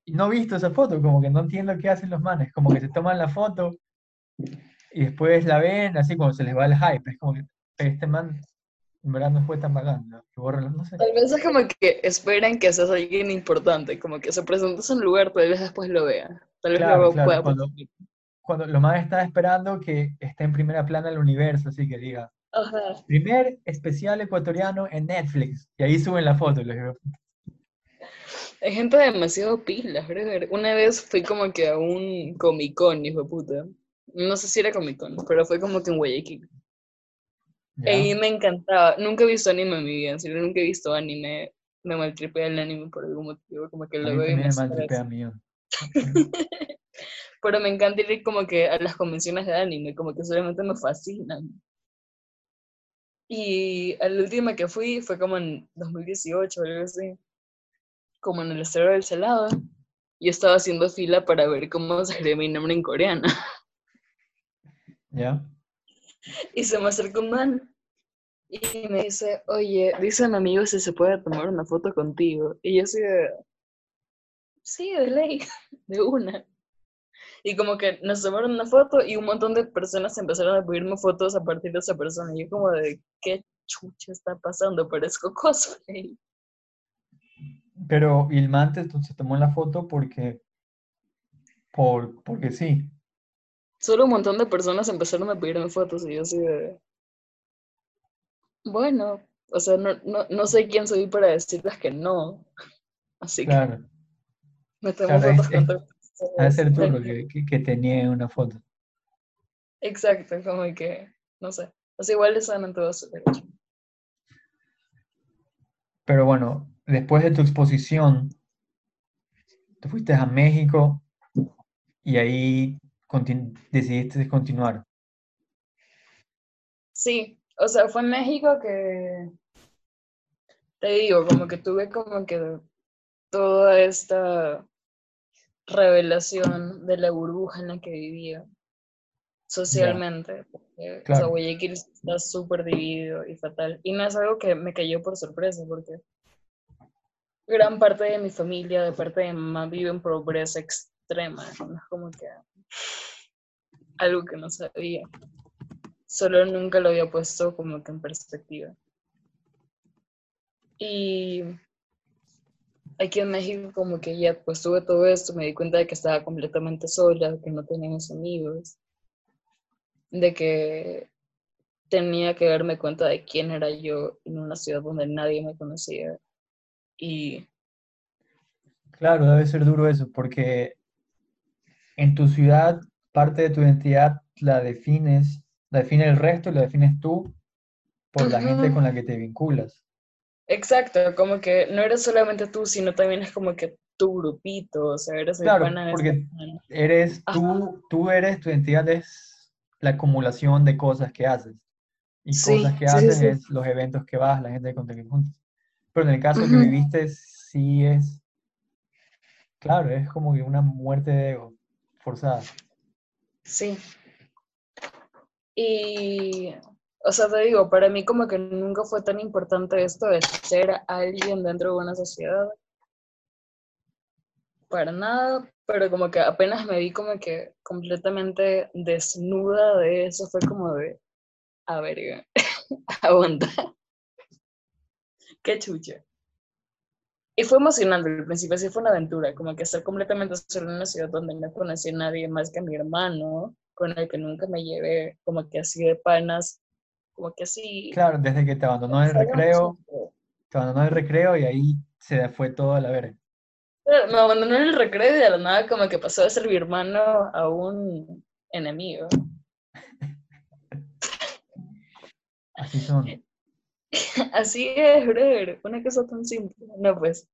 Y no he visto esa foto, como que no entiendo qué hacen los manes, como que se toman la foto y después la ven, así como se les va el hype, es como que este man en verdad no fue tan bacán, ¿no? Y borran, no sé. Tal vez es como que esperan que seas alguien importante, como que se presentes en un lugar, tal vez después lo vean. Tal vez Claro, luego claro, pueda cuando, cuando los manes están esperando que esté en primera plana el universo, así que diga, Ajá. primer especial ecuatoriano en Netflix, y ahí suben la foto, les digo, Hay gente demasiado pilas, brother. Una vez fui como que a un Comic Con, hijo de puta. No sé si era Comic Con, pero fue como que en Guayaquil. Y ¿ya? me encantaba. Nunca he visto anime en mi vida, en serio, nunca he visto anime. Me maltripea el anime por algún motivo, como que A lo mí veo y me maltripea millón. Pero me encanta ir como que a las convenciones de anime, como que solamente me fascinan. Y a la última que fui fue como en 2018 o algo así, como en el Estero del Salado. Yo estaba haciendo fila para ver cómo se escribe mi nombre en coreano. ¿Ya? Y se me acercó un man y me dice, oye, dice mi amigo si se puede tomar una foto contigo. Y yo así de, sí, de ley, de una. Y como que nos tomaron una foto y un montón de personas empezaron a pedirme fotos a partir de esa persona. Y yo como de, ¿qué chucha está pasando? Parezco cosplay. Pero y el man te- se tomó la foto porque, por, porque sí. Solo un montón de personas empezaron a pedirme fotos y yo así de, bueno, o sea, no, no, no sé quién soy para decirles que no. Así que Claro, me tomo claro, fotos con de ustedes. ser turro que, que, que te niegue una foto. Exacto, como que, no sé. O sea, igual les dan en todo su derecho. Pero bueno, después de tu exposición, te fuiste a México y ahí decidiste continuar. Sí, o sea, fue en México que, te digo, como que tuve como que toda esta revelación de la burbuja en la que vivía socialmente. o sea. Guayaquil está súper dividido y fatal. Y no es algo que me cayó por sorpresa, porque gran parte de mi familia, de parte de mi mamá, vive en pobreza extrema. ¿no? Es como que algo que no sabía. Solo nunca lo había puesto como que en perspectiva. Y aquí en México como que ya pues tuve todo esto, me di cuenta de que estaba completamente sola, que no teníamos amigos, de que tenía que darme cuenta de quién era yo en una ciudad donde nadie me conocía. Y Claro, debe ser duro eso, porque en tu ciudad parte de tu identidad la defines, la define el resto y la defines tú por la gente con la que te vinculas. exacto, como que no eres solamente tú, sino también es como que tu grupito, o sea, eres el Claro, pana porque eres Ajá. tú, tú eres, tu identidad es la acumulación de cosas que haces. Y Sí, cosas que sí, haces sí. es los eventos que vas, la gente con la que juntas. Pero en el caso que Ujú. viviste, sí es, claro, es como que una muerte de ego forzada. Sí. Y, o sea, te digo, para mí como que nunca fue tan importante esto de ser alguien dentro de una sociedad. Para nada, pero como que apenas me vi como que completamente desnuda de eso, fue como de, a ver, aguanta, qué chucha. Y fue emocionante al principio, sí fue una aventura, como que estar completamente solo en una ciudad donde no conocí a nadie más que a mi hermano, con el que nunca me llevé, como que así de panas, como que así. Claro, desde que te abandonó el recreo, te abandonó el recreo y ahí se fue todo a la verga. Me abandonó en el recreo y de la nada como que pasó de ser mi hermano a un enemigo. Así son. Así es, brother, una cosa tan simple. No, pues.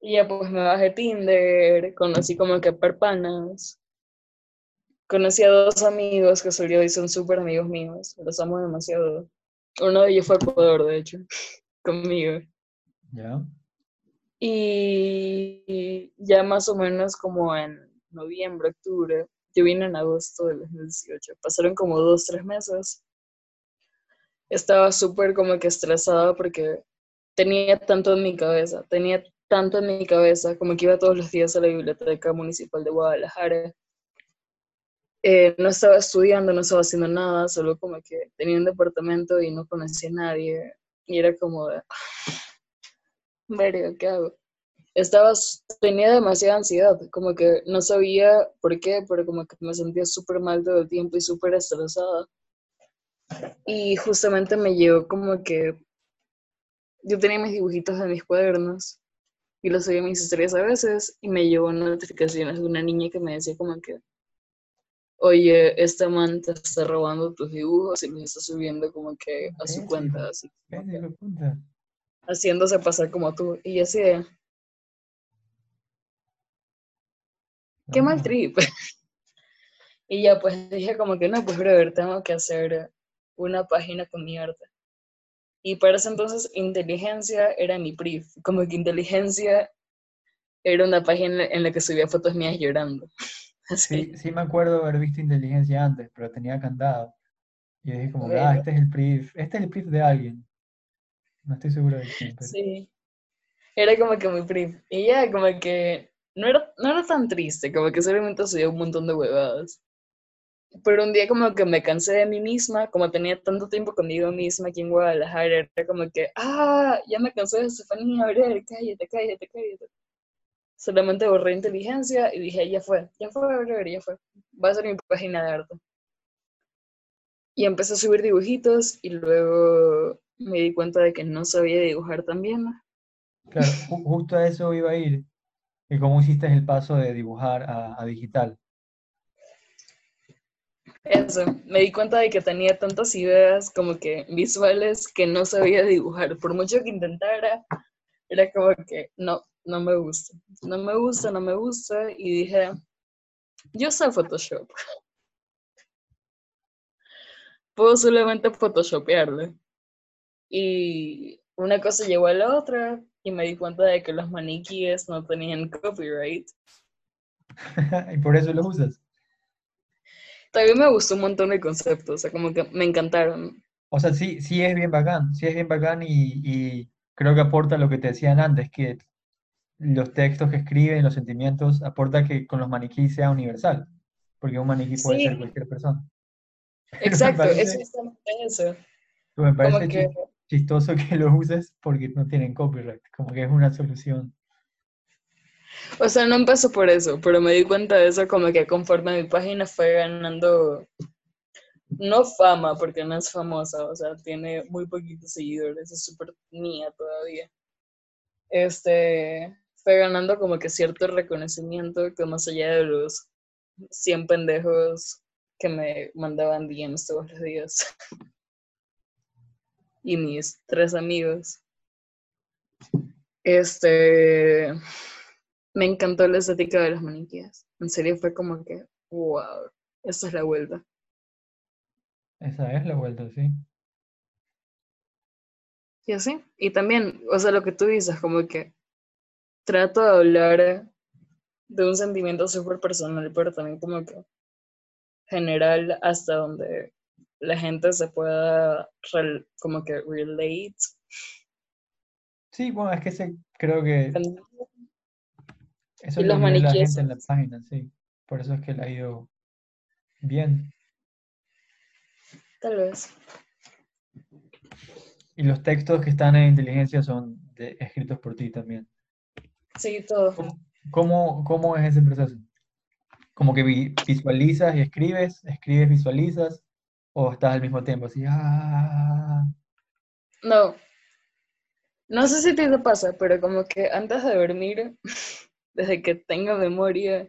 Y ya pues me bajé Tinder, conocí como que perpanas. Conocí a dos amigos que salió y son súper amigos míos. Los amo demasiado. Uno de ellos fue Ecuador, de hecho, conmigo. ¿Ya? Y ya más o menos como en noviembre, octubre, yo vine en agosto del 2018. Pasaron como dos, tres meses. Estaba súper como que estresada porque tenía tanto en mi cabeza, tenía tanto en mi cabeza, como que iba todos los días a la biblioteca municipal de Guadalajara. Eh, no estaba estudiando, no estaba haciendo nada, solo como que tenía un departamento y no conocía a nadie. Y era como de, verga, ¿qué hago? Estaba, tenía demasiada ansiedad, como que no sabía por qué, pero como que me sentía súper mal todo el tiempo y súper estresada. Y justamente me llegó como que yo tenía mis dibujitos en mis cuadernos y los subía a mis historias a veces y me llegó notificaciones de una niña que me decía como que, oye, esta man te está robando tus dibujos y los está subiendo como que a su cuenta, así. Haciéndose pasar como tú. Y así de, qué mal trip. y ya pues dije como que no, pues brother, tengo que hacer una página con mi arte. Y para ese entonces inteligencia era mi brief, como que inteligencia era una página en la que subía fotos mías llorando. Sí, sí me acuerdo haber visto inteligencia antes, pero tenía candado. Y dije como, ah, este es el brief, este es el brief de alguien. No estoy seguro de quién. Sí, era como que mi brief. Y ya, como que no era, no era tan triste, como que solamente subía un montón de huevadas. Pero un día como que me cansé de mí misma, como tenía tanto tiempo conmigo misma aquí en Guadalajara, era como que, ah, ya me cansé de Estefanía, a ver, cállate, cállate, cállate. Solamente borré inteligencia y dije, ya fue, ya fue, ver, ya fue. Va a ser mi página de arte. Y empecé a subir dibujitos y luego me di cuenta de que no sabía dibujar tan bien. Claro, justo a eso iba a ir. ¿Y cómo hiciste el paso de dibujar a digital? Eso, me di cuenta de que tenía tantas ideas como que visuales que no sabía dibujar. Por mucho que intentara, era como que no, no me gusta. No me gusta, no me gusta. Y dije, yo sé Photoshop. Puedo solamente photoshopearle. Y una cosa llegó a la otra y me di cuenta de que los maniquíes no tenían copyright. y por eso lo usas. También me gustó un montón el concepto, o sea, como que me encantaron. O sea, sí, sí es bien bacán, sí es bien bacán y, creo que aporta lo que te decían antes, que los textos que escriben, los sentimientos, aporta que con los maniquíes sea universal, porque un maniquí puede ser cualquier persona. Exacto, eso es eso. Me parece chistoso que lo uses porque no tienen copyright, como que es una solución o sea, no empezó por eso, pero me di cuenta de eso como que conforme mi página fue ganando, no fama, porque no es famosa, o sea, tiene muy poquitos seguidores, es súper mía todavía. Este, fue ganando como que cierto reconocimiento que más allá de los 100 pendejos que me mandaban DMs todos los días. y mis tres amigos. Este, me encantó la estética de las maniquías. En serio fue como que, wow, esa es la vuelta. Esa es la vuelta, sí. Y así. Y también, o sea, lo que tú dices, como que trato de hablar de un sentimiento súper personal, pero también como que general hasta donde la gente se pueda como que relate. Sí, bueno, es que se, creo que eso y los la maniquíes. gente en la página, sí. Por eso es que le ha ido bien. Tal vez. Y los textos que están en inteligencia son de- escritos por ti también. Sí, todo. ¿Cómo, cómo, cómo es ese proceso? ¿Como que vi- visualizas y escribes, escribes, visualizas, o estás al mismo tiempo así, ah, No. No sé si te pasa, pero como que antes de dormir, desde que tengo memoria,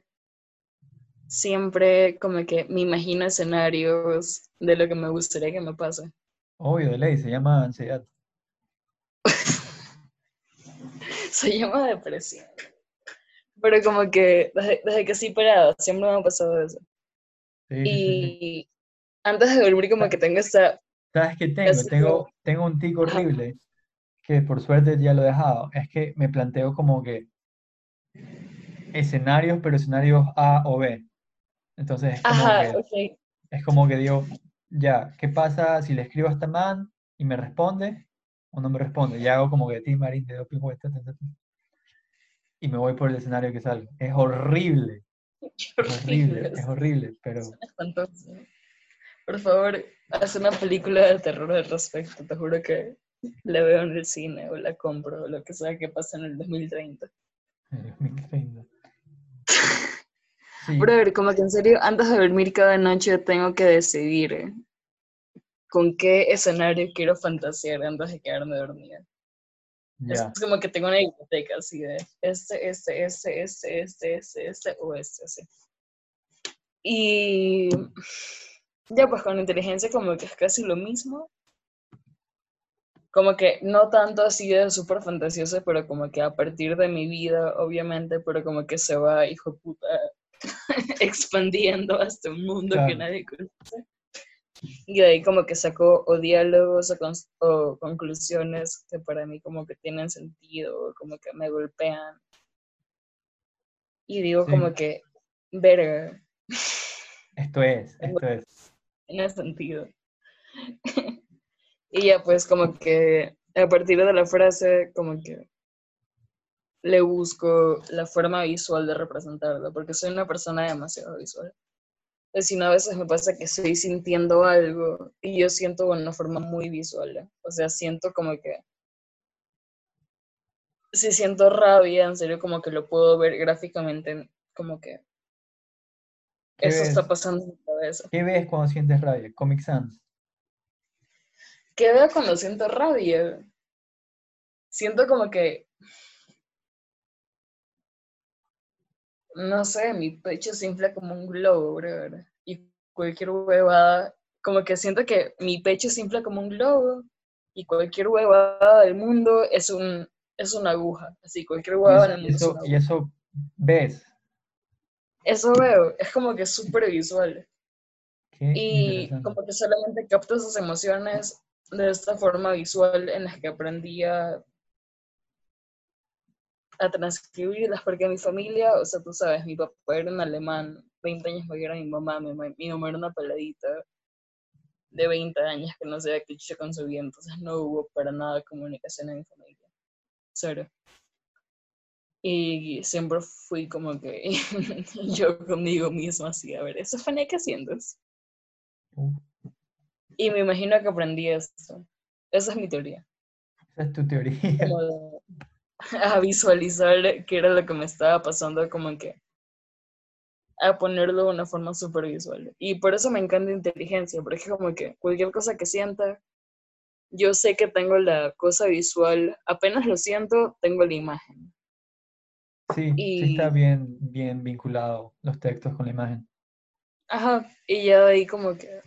siempre como que me imagino escenarios de lo que me gustaría que me pase. obvio, de ley, se llama ansiedad. Se llama depresión. Pero como que desde, desde que sí parado, siempre me ha pasado eso. Sí, sí, sí, sí. Y antes de dormir como que tengo esta... ¿Sabes qué tengo? Tengo, tengo un tic horrible que por suerte ya lo he dejado. Es que me planteo como que escenarios, pero escenarios A o B. Entonces es como Ajá, que, ok. es como que digo, ya, ¿qué pasa si le escribo a esta man y me responde o no me responde. Y hago como que ti, Marín, de doping y me voy por el escenario que salga. Es horrible. Es horrible, es horrible, pero... Por favor, haz una película de terror al respecto. Te juro que la veo en el cine o la compro o lo que sea que pase en el 2030. El 2030. Sí. ver, como que en serio, antes de dormir cada noche tengo que decidir con qué escenario quiero fantasear antes de quedarme dormida. Es como que tengo una biblioteca así de este, este, este, este, este, este, este o este, así. Y ya pues con inteligencia como que es casi lo mismo. Como que no tanto así de súper fantasioso, pero como que a partir de mi vida, obviamente, pero como que se va, hijo puta, expandiendo hasta un mundo que nadie conoce. Y de ahí como que saco o diálogos o, conclusiones que para mí como que tienen sentido, como que me golpean. Y digo como que, verga. Esto es, esto es. Tiene sentido. Y ya pues como que a partir de la frase como que le busco la forma visual de representarlo, porque soy una persona demasiado visual sino a veces me pasa que estoy sintiendo algo y yo siento de una forma muy visual. O sea, siento como que... Si siento rabia, en serio, como que lo puedo ver gráficamente, como que... Eso está pasando en mi cabeza. ¿Qué ves cuando sientes rabia? Comic Sans. ¿Qué veo cuando siento rabia? Siento como que no sé, mi pecho se infla como un globo, bro. Y cualquier huevada, como que siento que mi pecho se infla como un globo y cualquier huevada del mundo es, un, es una aguja. Así, cualquier huevada del mundo. ¿Y eso ves? Eso veo, es como que súper visual. y como que solamente capto esas emociones de esta forma visual en las que aprendí a a transcribirlas, porque mi familia, o sea, tú sabes, mi papá era un alemán, 20 años mayor a mi mamá, mi, mi mamá era una peladita de 20 años que no sabía qué con su vida, entonces no hubo para nada comunicación en mi familia, cero. Y siempre fui como que yo conmigo misma así, a ver, eso fue que haciendo. Y me imagino que aprendí esto. Esa es mi teoría. Esa es tu teoría. a visualizar qué era lo que me estaba pasando, como que a ponerlo de una forma súper visual. Y por eso me encanta inteligencia, porque como que cualquier cosa que sienta, yo sé que tengo la cosa visual, apenas lo siento, tengo la imagen. Sí, sí está bien, bien vinculado los textos con la imagen. Ajá, y ya de ahí como que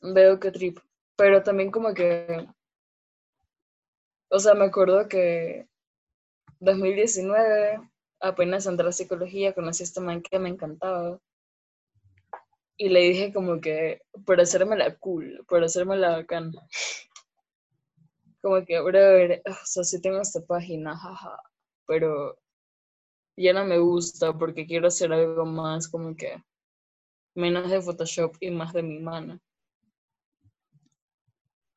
veo que trip. Pero también como que o sea, me acuerdo que 2019, apenas entré a psicología, conocí a este man que me encantaba. Y le dije como que, por hacerme la cool, por hacerme la bacana. Como que, brother, o sea, sí tengo esta página, jaja, pero ya no me gusta porque quiero hacer algo más como que menos de Photoshop y más de mi mano.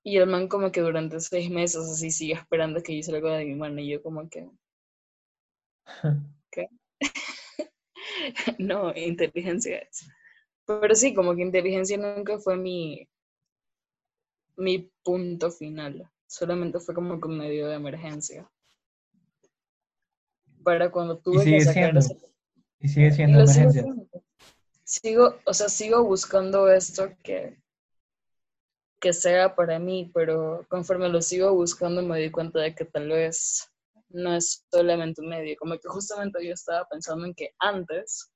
Y el man como que durante seis meses así sigue esperando que yo salga de mi mano y yo como que... ¿Qué? no, inteligencia es. Pero sí, como que inteligencia nunca fue mi, mi punto final. Solamente fue como que un medio de emergencia. Para cuando tuve que sacar Y sigue siendo emergencia. sigo, o sea, sigo buscando esto que que sea para mí, pero conforme lo sigo buscando me doy cuenta de que tal vez no es solamente un medio, como que justamente yo estaba pensando en que antes,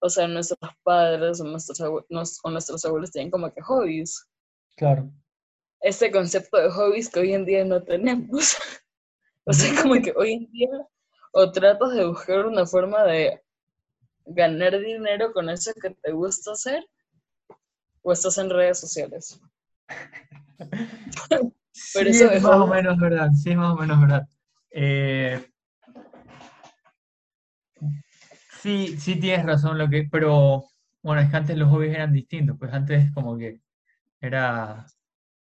o sea, nuestros padres o nuestros, abuelos, o nuestros abuelos tenían como que hobbies. Claro. Este concepto de hobbies que hoy en día no tenemos. o sea, como que hoy en día o tratas de buscar una forma de ganar dinero con eso que te gusta hacer, ¿O estás en redes sociales? Pero sí, es más o menos verdad, sí, es más o menos verdad. Eh, sí, sí tienes razón, lo que, pero bueno, es que antes los hobbies eran distintos, pues antes como que era,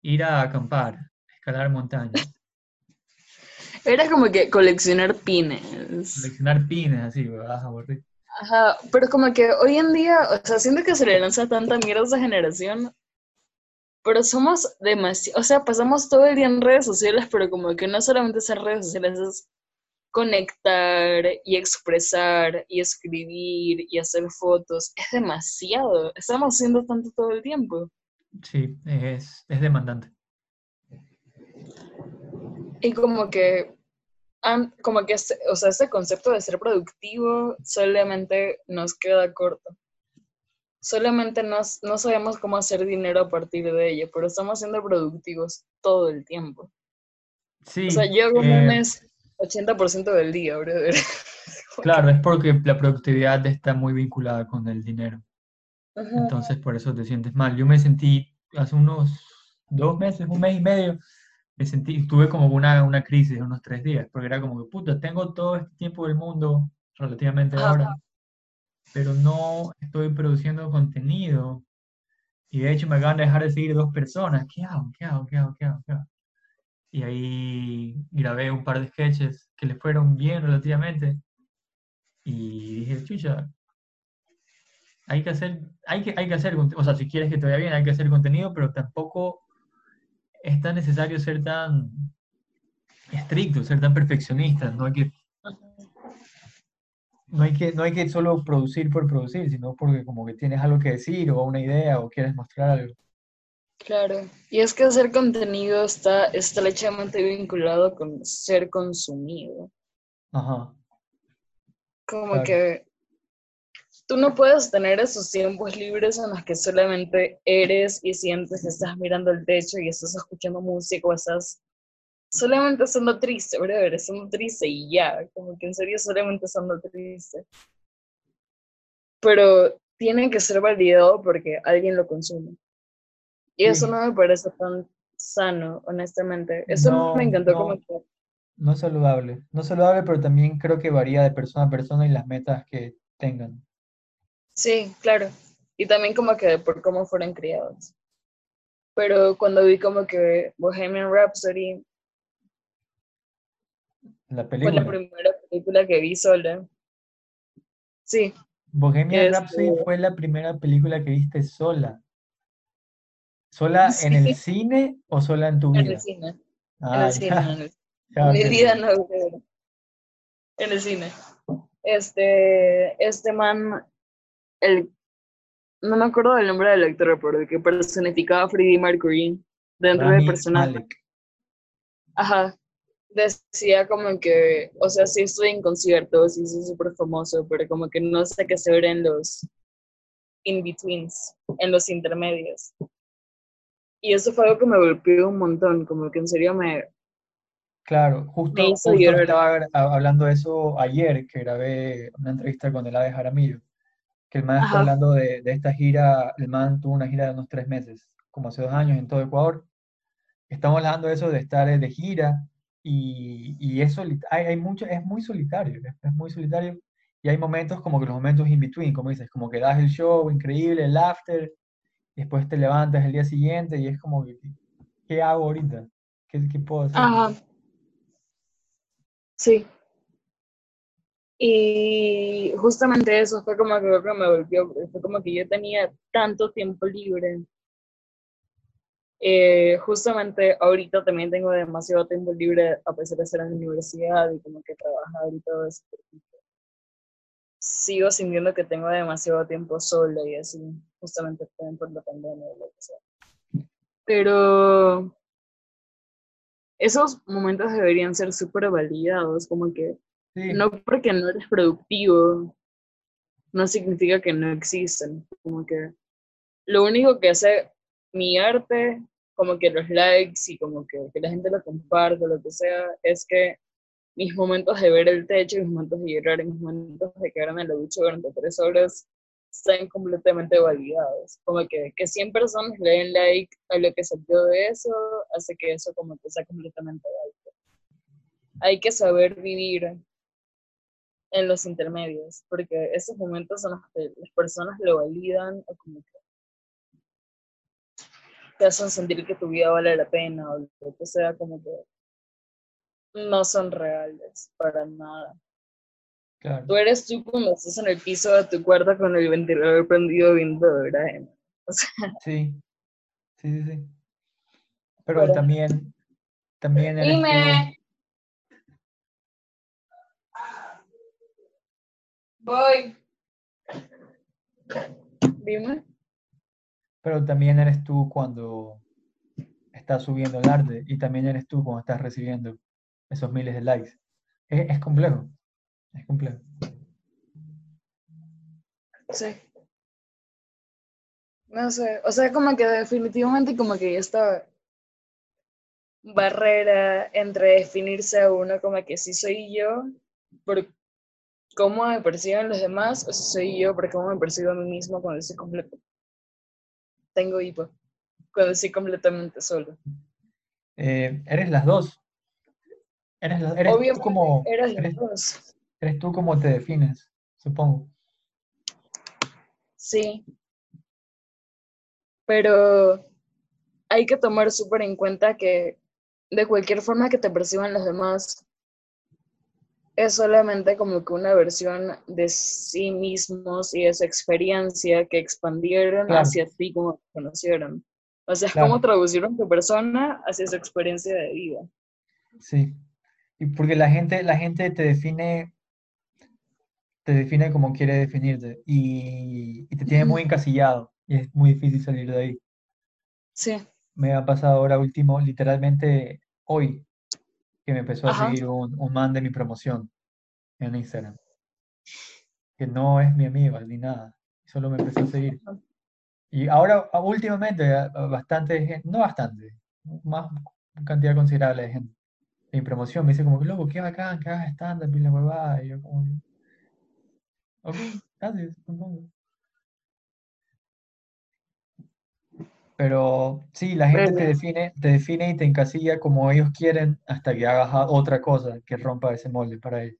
ir a acampar, escalar montañas. Era como que coleccionar pines. Coleccionar pines, así, ¿verdad? Aburrido. Ajá, pero como que hoy en día, o sea, siento que se le lanza tanta mierda a esa generación, pero somos demasiado, o sea, pasamos todo el día en redes sociales, pero como que no solamente es en redes sociales, es conectar y expresar y escribir y hacer fotos, es demasiado, estamos haciendo tanto todo el tiempo. Sí, es, es demandante. Y como que, como que, este, o sea, este concepto de ser productivo solamente nos queda corto. Solamente nos, no sabemos cómo hacer dinero a partir de ello, pero estamos siendo productivos todo el tiempo. Sí. O sea, yo hago eh, mes 80% del día, brother. Claro, es porque la productividad está muy vinculada con el dinero. Entonces, por eso te sientes mal. Yo me sentí hace unos dos meses, un mes y medio, me sentí, tuve como una, una crisis de unos tres días, porque era como que, puta, tengo todo este tiempo del mundo, relativamente ahora, pero no estoy produciendo contenido. Y de hecho me acaban de dejar de seguir dos personas. ¿Qué hago? ¿Qué hago? ¿Qué hago? ¿Qué hago? ¿Qué hago? Y ahí grabé un par de sketches que le fueron bien relativamente. Y dije, chucha, hay que hacer, hay que, hay que hacer, o sea, si quieres que te vaya bien, hay que hacer contenido, pero tampoco es tan necesario ser tan estricto, ser tan perfeccionista. No hay que, no hay que, no hay que solo producir por producir, sino porque como que tienes algo que decir o una idea o quieres mostrar algo. Claro, y es que hacer contenido está estrechamente vinculado con ser consumido. Ajá. Como que tú no puedes tener esos tiempos libres en los que solamente eres y sientes que estás mirando el techo y estás escuchando música o estás solamente siendo triste, brother, siendo triste y ya, como que en serio solamente siendo triste. Pero tiene que ser validado porque alguien lo consume. Y eso no me parece tan sano, honestamente. Eso me encantó no, como que... No es saludable. No es saludable, pero también creo que varía de persona a persona y las metas que tengan. Sí, claro. Y también como que por cómo fueron criados. Pero cuando vi como que Bohemian Rhapsody La fue película. la primera película que vi sola. Sí, Bohemian este, Rhapsody fue la primera película que viste sola. ¿Sola en el cine o sola en tu en vida? el cine. En Ah, el cine, ya, en el ya, En mi vida no, en el cine. Este, este man, el, no me acuerdo del nombre del actor, pero el que personificaba a Freddie Mercury dentro del personaje. Ajá. Decía como que, o sea, sí estoy en conciertos, sí soy súper famoso, pero como que no sé qué hacer en los in-betweens, en los intermedios. Y eso fue algo que me golpeó un montón, como que en serio me, Claro, me justo, hizo justo llorar. estaba hablando de eso ayer, que grabé una entrevista con el Ave Jaramillo, que el man está hablando de, de esta gira, el man tuvo una gira de unos tres meses, como hace dos años en todo Ecuador. Estamos hablando de eso, de estar de gira, y, y es, hay, hay mucho, es muy solitario, es, es muy solitario, y hay momentos como que los momentos in between, como dices, como que das el show increíble, el after, después te levantas el día siguiente y es como que, ¿qué hago ahorita? ¿Qué, qué puedo hacer? Ajá. Sí. Y justamente eso fue como que me volvió, fue como que yo tenía tanto tiempo libre. Eh, justamente ahorita también tengo demasiado tiempo libre a pesar de estar en la universidad y como que trabajar y todo eso. Sigo sintiendo que tengo demasiado tiempo sola y así, justamente por la pandemia o lo que sea. Pero esos momentos deberían ser súper validados, como que No porque no eres productivo, no significa que no existen. Como que lo único que hace mi arte, como que los likes y como que, que la gente lo comparte, lo que sea, es que mis momentos de ver el techo, mis momentos de llorar, mis momentos de quedarme en la ducha durante tres horas, están completamente validados. Como que, que 100 personas le den like a lo que salió de eso, hace que eso como que sea completamente válido. Hay que saber vivir en los intermedios, porque esos momentos son los que las personas lo validan o como que te hacen sentir que tu vida vale la pena o lo que sea, como que no son reales para nada. Claro. Tú eres tú cuando estás en el piso de tu cuarto con el ventilador prendido viendo Doraemon. O sea, Sí, sí, sí, sí. Pero Pero- también, también Dime. Voy. Dime. pero también eres tú cuando estás subiendo el arte y también eres tú cuando estás recibiendo esos miles de likes. Es, es complejo, es complejo. Sí. No sé, o sea, como que definitivamente como que esta barrera entre definirse a uno como que si soy yo por cómo me perciben los demás o si soy yo por cómo me percibo a mí mismo cuando estoy completo. Tengo hipo, cuando estoy completamente solo. Eh, eres las dos. Eres, la- eres tú como, los eres, dos. eres tú como te defines, supongo. Sí. Pero hay que tomar súper en cuenta que de cualquier forma que te perciban los demás, es solamente como que una versión de sí mismos y de su experiencia que expandieron Claro. hacia ti como te conocieron. O sea, es Claro. como traducieron tu persona hacia su experiencia de vida. Sí. Y porque la gente, la gente te define, te define como quiere definirte y, y te tiene muy encasillado y es muy difícil salir de ahí. Sí. Me ha pasado ahora último, literalmente hoy, que me empezó a seguir un, un man de mi promoción en Instagram, que no es mi amigo ni nada, solo me empezó a seguir. Y ahora, últimamente, bastante gente, no bastante, más cantidad considerable de gente de mi promoción me dice como loco, qué bacán, que hagas stand-up y la huevada, y yo como ok, gracias, supongo. Pero sí, la gente te define, te define y te encasilla como ellos quieren hasta que hagas otra cosa que rompa ese molde para ellos.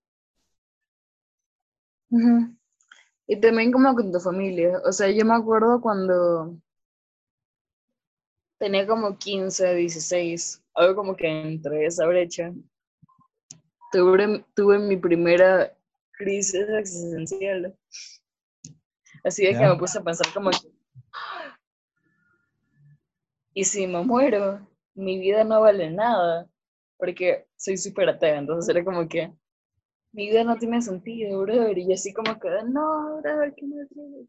Y también como con tu familia. O sea, yo me acuerdo cuando tenía como 15, 16, algo como que entre esa brecha, tuve, tuve mi primera crisis existencial. Así de que me puse a pensar como que, ¿y si me muero? Mi vida no vale nada, porque soy súper atea, entonces era como que, mi vida no tiene sentido, brother, y así como que, no, brother, que no.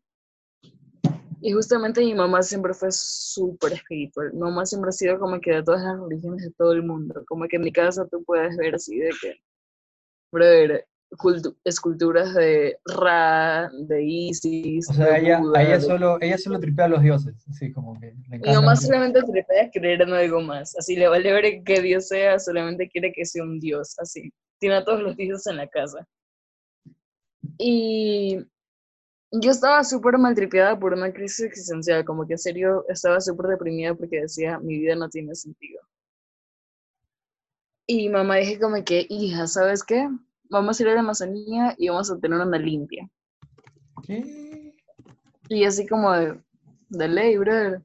Y justamente mi mamá siempre fue súper espiritual. Mi mamá siempre ha sido como que de todas las religiones de todo el mundo. Como que en mi casa tú puedes ver así de que, brother, esculturas de Ra, de Isis, O sea, de ella, Buda, ella de- solo, ella solo tripea a los dioses, así como que le mamá los dioses. solamente tripea creer en algo más. Así le vale ver que Dios sea, solamente quiere que sea un Dios. Así. Tiene a todos los dioses en la casa. Y yo estaba súper maltripeada por una crisis existencial. Como que en serio estaba súper deprimida porque decía, mi vida no tiene sentido. Y mamá dije como que, hija, ¿sabes qué? Vamos a ir a la Amazonía y vamos a tener una limpia. ¿Qué? Y así como de, de ley, brother.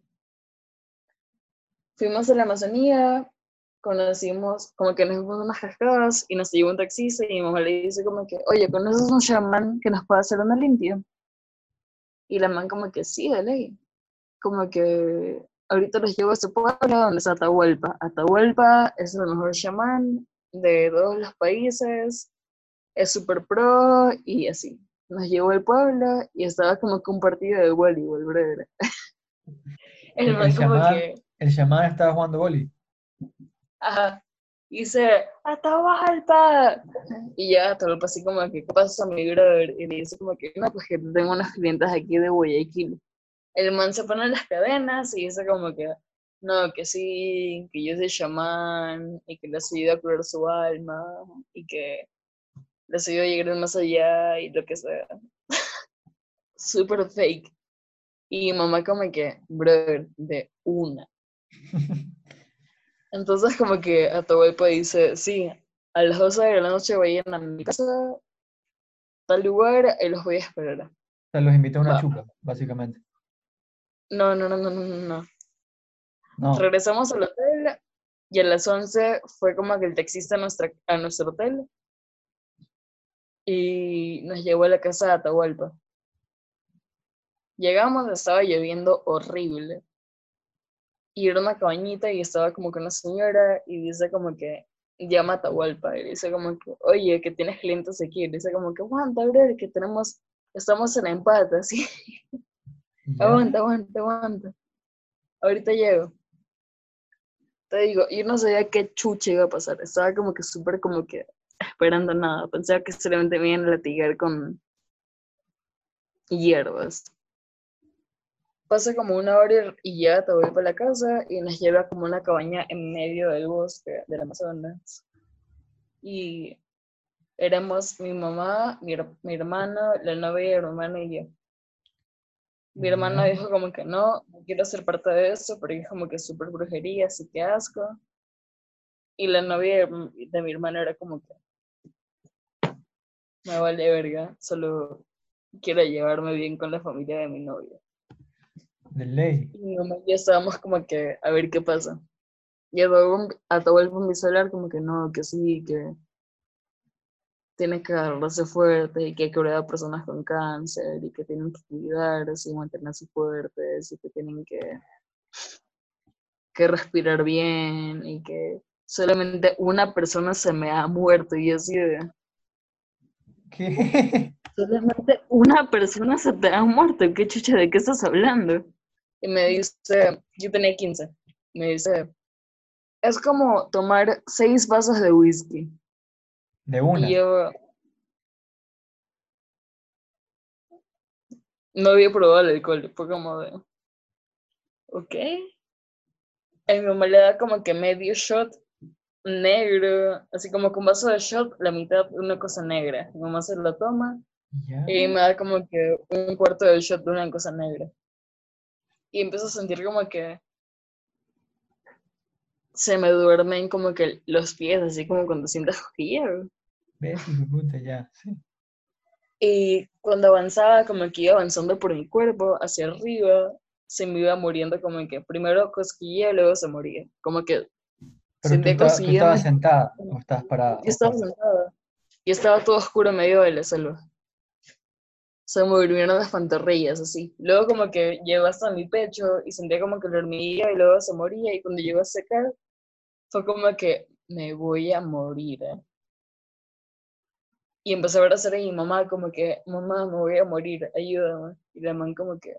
Fuimos a la Amazonía, conocimos, como que nos fuimos a unas cascadas y nos llevó un taxista y mi mamá le dice como que, oye, ¿conoces un chamán que nos pueda hacer una limpia? Y la man como que sí, de ley. Como que ahorita los llevo a su pueblo donde es Atahualpa. Atahualpa es el mejor chamán de todos los países, es súper pro y así. Nos llevó al pueblo y estaba como que un partido de voleibol, brother. El El- man el que... El chamán estaba jugando boli. Ajá. Y dice, Atahualpa. Y ya Atahualpa así como que, ¿qué pasa, mi brother? Y le dice como que, no, pues que tengo unas clientas aquí de Guayaquil. El man se pone las cadenas y dice como que, no, que sí, que yo soy chamán y que les ayuda a curar su alma y que les ayuda a llegar más allá y lo que sea. Súper fake. Y mamá como que, brother, de una. Entonces como que Atahualpa dice, sí, a las 12 de la noche vayan a mi casa, tal lugar, y los voy a esperar. O sea, los invitó a una Va. chupa, básicamente. No, no, no, no, no, no, no. No. Regresamos al hotel y a las 11 fue como que el taxista a, nuestra, a nuestro hotel y nos llevó a la casa de Atahualpa. Llegamos, estaba lloviendo horrible. Y era una cabañita y estaba como que una señora y dice como que llama a Atahualpa y dice como que, oye, que tienes clientes aquí. Y dice como que, aguanta, bro, que tenemos, estamos en empate, así. Aguanta, aguanta, aguanta. Ahorita llego. Te digo, yo no sabía qué chucha iba a pasar. Estaba como que súper como que esperando nada. Pensaba que solamente me iban a latigar con hierbas. Pasa como una hora y ya te voy para la casa y nos lleva como una cabaña en medio del bosque del Amazonas. Y éramos mi mamá, mi, mi hermano, la novia de mi hermano y yo. Mi hermano Ya. dijo como que no, no quiero ser parte de eso, porque es como que súper brujería, así que asco. Y la novia de mi hermano era como que me vale verga, solo quiero llevarme bien con la familia de mi novia. De ley. Y mi mamá y yo estábamos como que a ver qué pasa. Y a todo a todo el mundo hablar como que no, que sí, que tiene que agarrarse fuerte y que hay que cuidar a personas con cáncer y que tienen que cuidarse y mantenerse fuertes y que tienen que, que respirar bien y que solamente una persona se me ha muerto y así de, ¿Qué? solamente una persona se te ha muerto, ¿qué chucha de qué estás hablando? Y me dice, yo tenía 15, me dice, es como tomar seis vasos de whisky. De una. Y yo no había probado el alcohol, fue como de, ok. Y mi mamá le da como que medio shot negro, así como con vaso de shot, la mitad una cosa negra. Mi mamá se lo toma y me da como que un cuarto del shot de una cosa negra. Y empiezo a sentir como que se me duermen como que los pies, así como cuando sientas cosquilleo. ¿Ves, de puta? Ya. Sí. Y cuando avanzaba, como que iba avanzando por mi cuerpo hacia arriba, se me iba muriendo como que primero cosquilla y luego se moría. Como que Pero tú, esta- tú cosquilla. estabas sentada o estabas parada. Yo estaba sentada. Y estaba todo oscuro en medio de la selva. Se me durmieron las pantorrillas, así. Luego como que llegó hasta mi pecho y sentía como que lo hormiguía y luego se moría. Y cuando llegó a secar, fue como que me voy a morir. ¿eh? Y empecé a abrazar a mi mamá como que, mamá, me voy a morir, ayúdame. Y la mamá como que,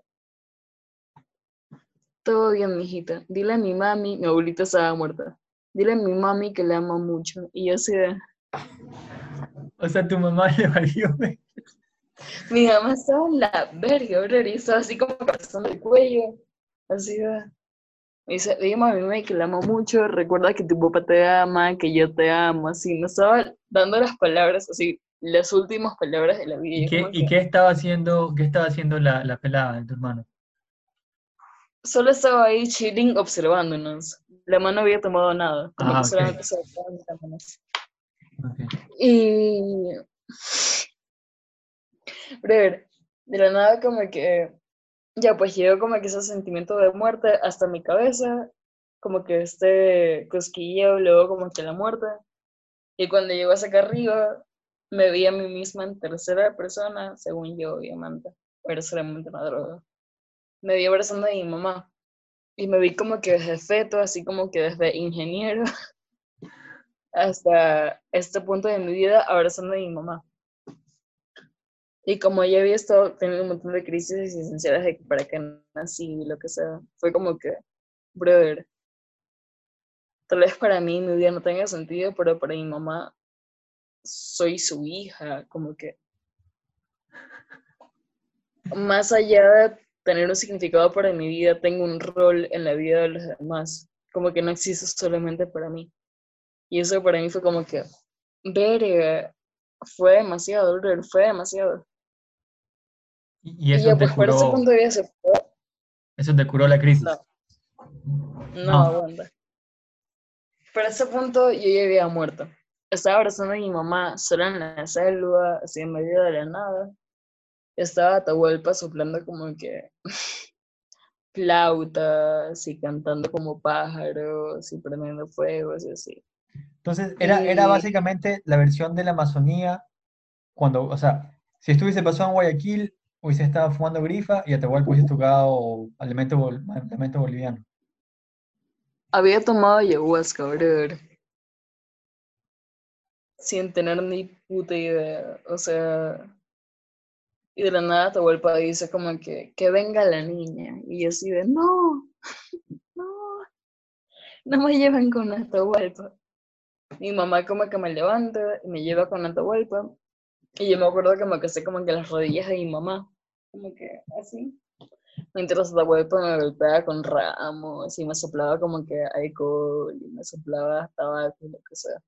todo bien, mijita. Dile a mi mami, mi abuelita estaba muerta. Dile a mi mami que la amo mucho. Y yo así de... O sea, tu mamá le valió. Mi mamá estaba en la verga, bro, y estaba así como pasando el cuello, así de... Me dice, dime a mi mamá que la amo mucho, recuerda que tu papá te ama, que yo te amo, así, nos estaba dando las palabras, así, las últimas palabras de la vida. ¿Y yo qué, como y que qué estaba haciendo, qué estaba haciendo la, la pelada de tu hermano? Solo estaba ahí chilling, observándonos. La mano no había tomado nada, Ah, solamente se. Y... Brother, de la nada como que... Ya, pues llegó como que ese sentimiento de muerte hasta mi cabeza, como que este cosquilleo, luego como que la muerte. Y cuando llegó hasta acá arriba, me vi a mí misma en tercera persona, según yo, obviamente, pero solamente una droga. Me vi abrazando a mi mamá. Y me vi como que desde feto, así como que desde ingeniero, hasta este punto de mi vida abrazando a mi mamá. Y como ya había estado teniendo un montón de crisis existenciales de que para qué nací y lo que sea, fue como que, brother, tal vez para mí mi vida no tenga sentido, pero para mi mamá soy su hija, como que más allá de tener un significado para mi vida, tengo un rol en la vida de los demás, como que no existe solamente para mí. Y eso para mí fue como que, verga, fue demasiado, fue demasiado. Y, y Y eso ya, te pues por ese curó, punto de vista eso te curó la crisis. No. No, No. aguanta. Para ese punto yo ya había muerto. Estaba abrazando a mi mamá sola en la selva, así en medio de la nada. Estaba Atahualpa soplando como que flautas y cantando como pájaros y prendiendo fuegos y así. Entonces, era, era Y- básicamente la versión de la Amazonía cuando, o sea, si estuviese pasado en Guayaquil, hubiese estado fumando grifa y Atahualpa hubiese tocado elemento, bol- elemento boliviano. Había tomado ayahuasca, brother. Sin tener ni puta idea. O sea, y de la nada Atahualpa dice como que, que venga la niña. Y yo así de, no, no, no me lleven con Atahualpa. Mi mamá como que me levanta y me lleva con Atahualpa. Y yo me acuerdo que me casé como que las rodillas de mi mamá. Como que así. Mientras Atahualpa me golpeaba con ramos y me soplaba como que alcohol y me soplaba tabaco y lo que sea.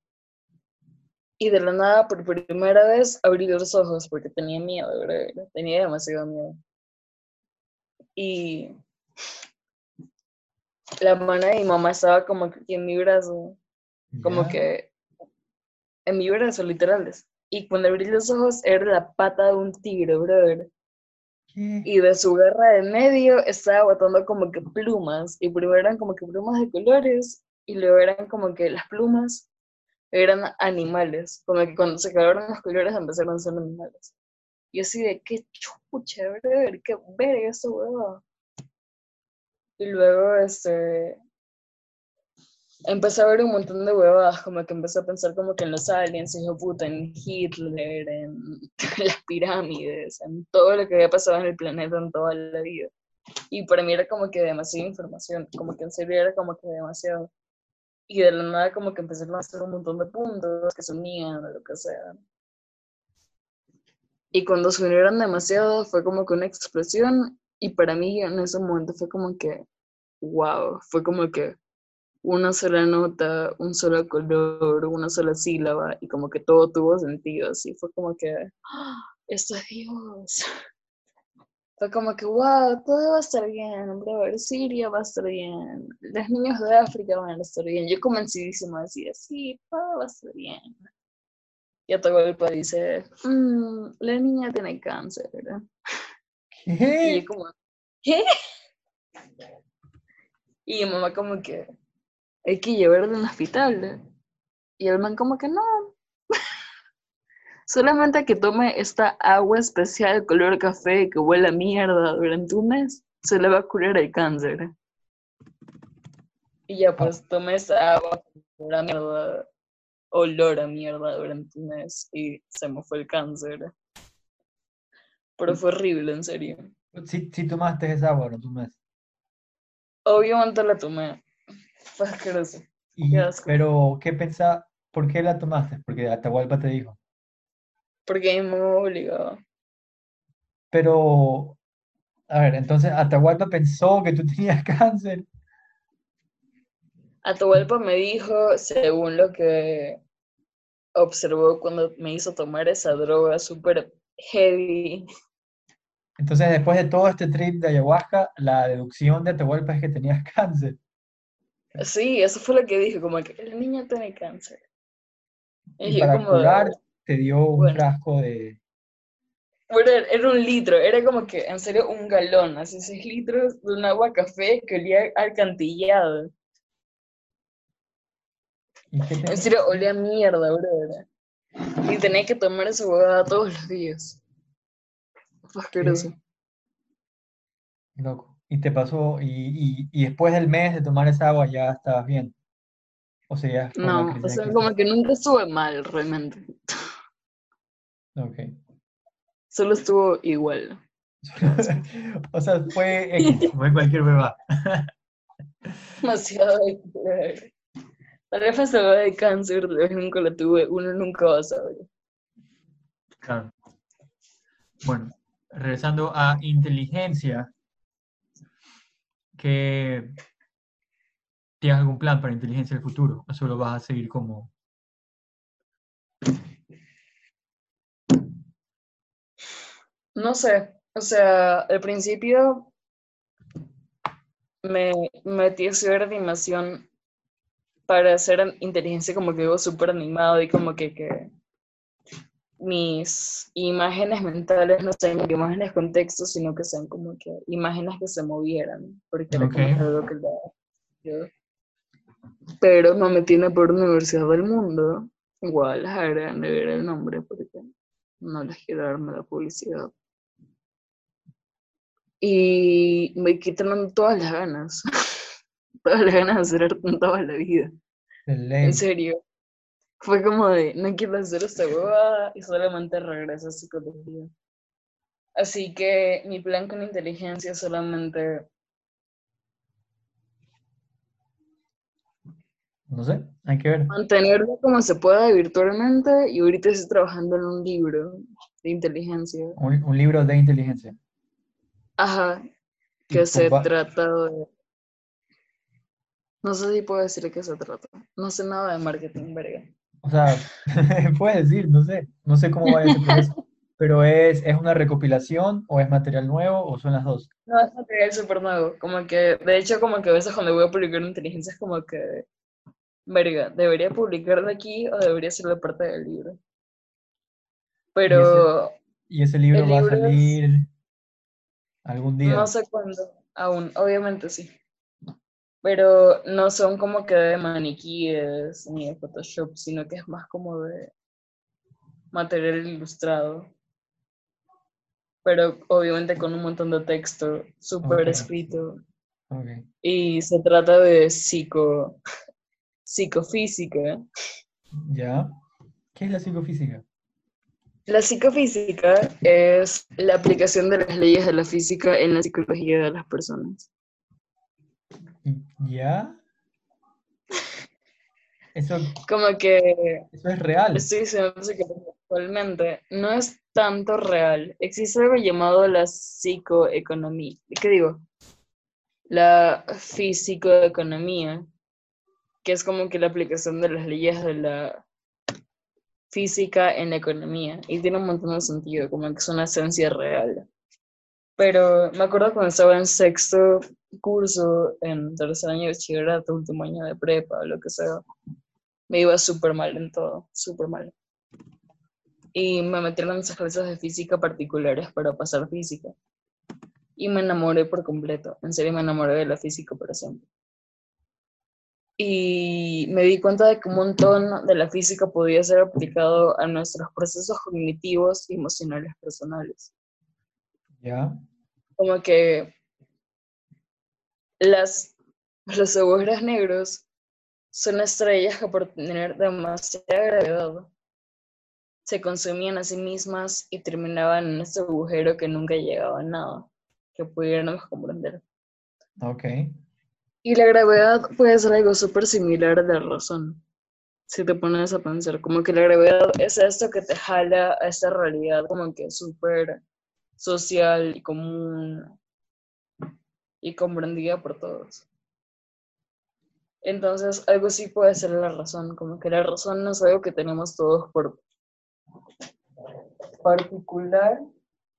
Y de la nada, por primera vez, abrí los ojos porque tenía miedo, bro. Tenía demasiado miedo. Y la mano de mi mamá estaba como que en mi brazo, como que en mi brazo, literales. Y cuando abrí los ojos era la pata de un tigre, brother. ¿Qué? Y de su garra de medio estaba botando como que plumas. Y primero eran como que plumas de colores. Y luego eran como que las plumas eran animales. Como que cuando se acabaron los colores empezaron a ser animales. Y así de qué chucha, brother, qué verga esa huevada. Y luego este empecé a ver un montón de huevadas, como que empecé a pensar como que en los aliens, hijo puta, en Hitler, en las pirámides, en todo lo que había pasado en el planeta en toda la vida. Y para mí era como que demasiada información, como que en serio era como que demasiado. Y de la nada como que empezaron a hacer un montón de puntos que se unían o lo que sea. Y cuando se unieron demasiado fue como que una explosión y para mí en ese momento fue como que, wow, fue como que una sola nota, un solo color, una sola sílaba y como que todo tuvo sentido, así fue como que, ¡Ah! esto es Dios. Fue como que, wow, todo va a estar bien, brother, Siria va a estar bien, los niños de África van a estar bien. Yo convencidísima decía, sí, todo va a estar bien. Y Atahualpa dice, "Mm, la niña tiene cáncer. ¿verdad?". Y ¿Qué? yo como, ¿qué? Y mi mamá como que, hay que llevarla al hospital. Y el man como que no. Solamente que tome esta agua especial color café que huele a mierda durante un mes, se le va a curar el cáncer. Y ya pues tomé esa agua color a mierda, olor a mierda durante un mes y se me fue el cáncer. Pero fue horrible, en serio. Si, si tomaste esa agua, no tomas. Obviamente la tomé. Fue asqueroso. Y, pero, ¿qué pensás? ¿Por qué la tomaste? Porque Atahualpa te dijo. Porque me obligaba. Pero, a ver, entonces Atahualpa pensó que tú tenías cáncer. Atahualpa me dijo, según lo que observó cuando me hizo tomar esa droga súper heavy, Entonces, después de todo este trip de ayahuasca, la deducción de Atahualpa es que tenías cáncer. sí, eso fue lo que dijo, como que la niña tiene cáncer. Y para como, curar, te dio un bueno. frasco de... Bueno, era un litro, era como que, en serio, un galón, así seis litros de un agua café que olía alcantillado. ¿Y qué En serio, olía mierda, brother. Y tenía que tomar esa huevada todos los días. Fue asqueroso. Loco. Y te pasó, y, y, y después del mes de tomar esa agua ya estabas bien. O sea, ya No, o sea, como que nunca estuve mal, realmente. Ok. Solo estuvo igual. O sea, fue X, fue cualquier beba. Demasiado de Tal vez esa huevada de cáncer, nunca la tuve, uno nunca va a saber. Claro. Bueno, regresando a inteligencia, que ¿tienes algún plan para inteligencia del futuro? ¿O solo vas a seguir como... No sé, o sea, al principio me metí a estudiar animación para hacer inteligencia como que algo súper animado y como que, que mis imágenes mentales no sean imágenes con texto, sino que sean como que imágenes que se movieran, porque era como Ok. que algo que le. Pero me metí en la peor universidad del mundo, en Guadalajara, no era el nombre, porque no les quiero darme la publicidad. Y me quitaron todas las ganas, todas las ganas de hacer arte en toda la vida. Ley. En serio. Fue como de, no quiero hacer esta huevada y solamente regreso a psicología. Así que mi plan con inteligencia solamente No sé, hay que ver. mantenerlo como se pueda virtualmente y ahorita estoy trabajando en un libro de inteligencia. Un, un libro de inteligencia. Ajá, que se trata de... No sé si puedo decir de qué se trata. No sé nada de marketing, verga. O sea, puedes decir, no sé, no sé cómo vaya ese proceso, pero es, es una recopilación o es material nuevo o son las dos. No, es material súper nuevo. Como que, de hecho, como que a veces cuando voy a publicar en inteligencia es como que, verga, ¿debería publicar de aquí o debería ser la parte del libro? Pero Y ese libro va a es- salir algún día. no sé cuándo aún, obviamente sí. Pero no son como que de maniquíes ni de Photoshop, sino que es más como de material ilustrado. Pero obviamente con un montón de texto súper escrito. Ok. Y se trata de psico, psicofísica. ¿Ya? ¿Qué es la psicofísica? La psicofísica es la aplicación de las leyes de la física en la psicología de las personas. ¿Ya? Eso, Como que eso es real. estoy diciendo que actualmente no es tanto real. Existe algo llamado la psicoeconomía. ¿Qué digo? La fisicoeconomía, que es como que la aplicación de las leyes de la física en la economía. Y tiene un montón de sentido, como que es una esencia real. Pero me acuerdo cuando estaba en sexto curso, en tercer año de bachillerato, último año de prepa, lo que sea, me iba súper mal en todo, súper mal. Y me metieron en esas clases de física particulares para pasar física. Y me enamoré por completo, en serio me enamoré de la física para siempre. Y me di cuenta de que un montón de la física podía ser aplicado a nuestros procesos cognitivos y emocionales personales. ¿Ya? como que las, los agujeros negros son estrellas que por tener demasiada gravedad se consumían a sí mismas y terminaban en este agujero que nunca llegaba a nada que pudiéramos comprender. Ok. Y la gravedad puede ser algo súper similar a la razón, si te pones a pensar, como que la gravedad es esto que te jala a esta realidad como que súper social y común y comprendida por todos. Entonces, algo sí puede ser la razón, como que la razón no es algo que tenemos todos por particular,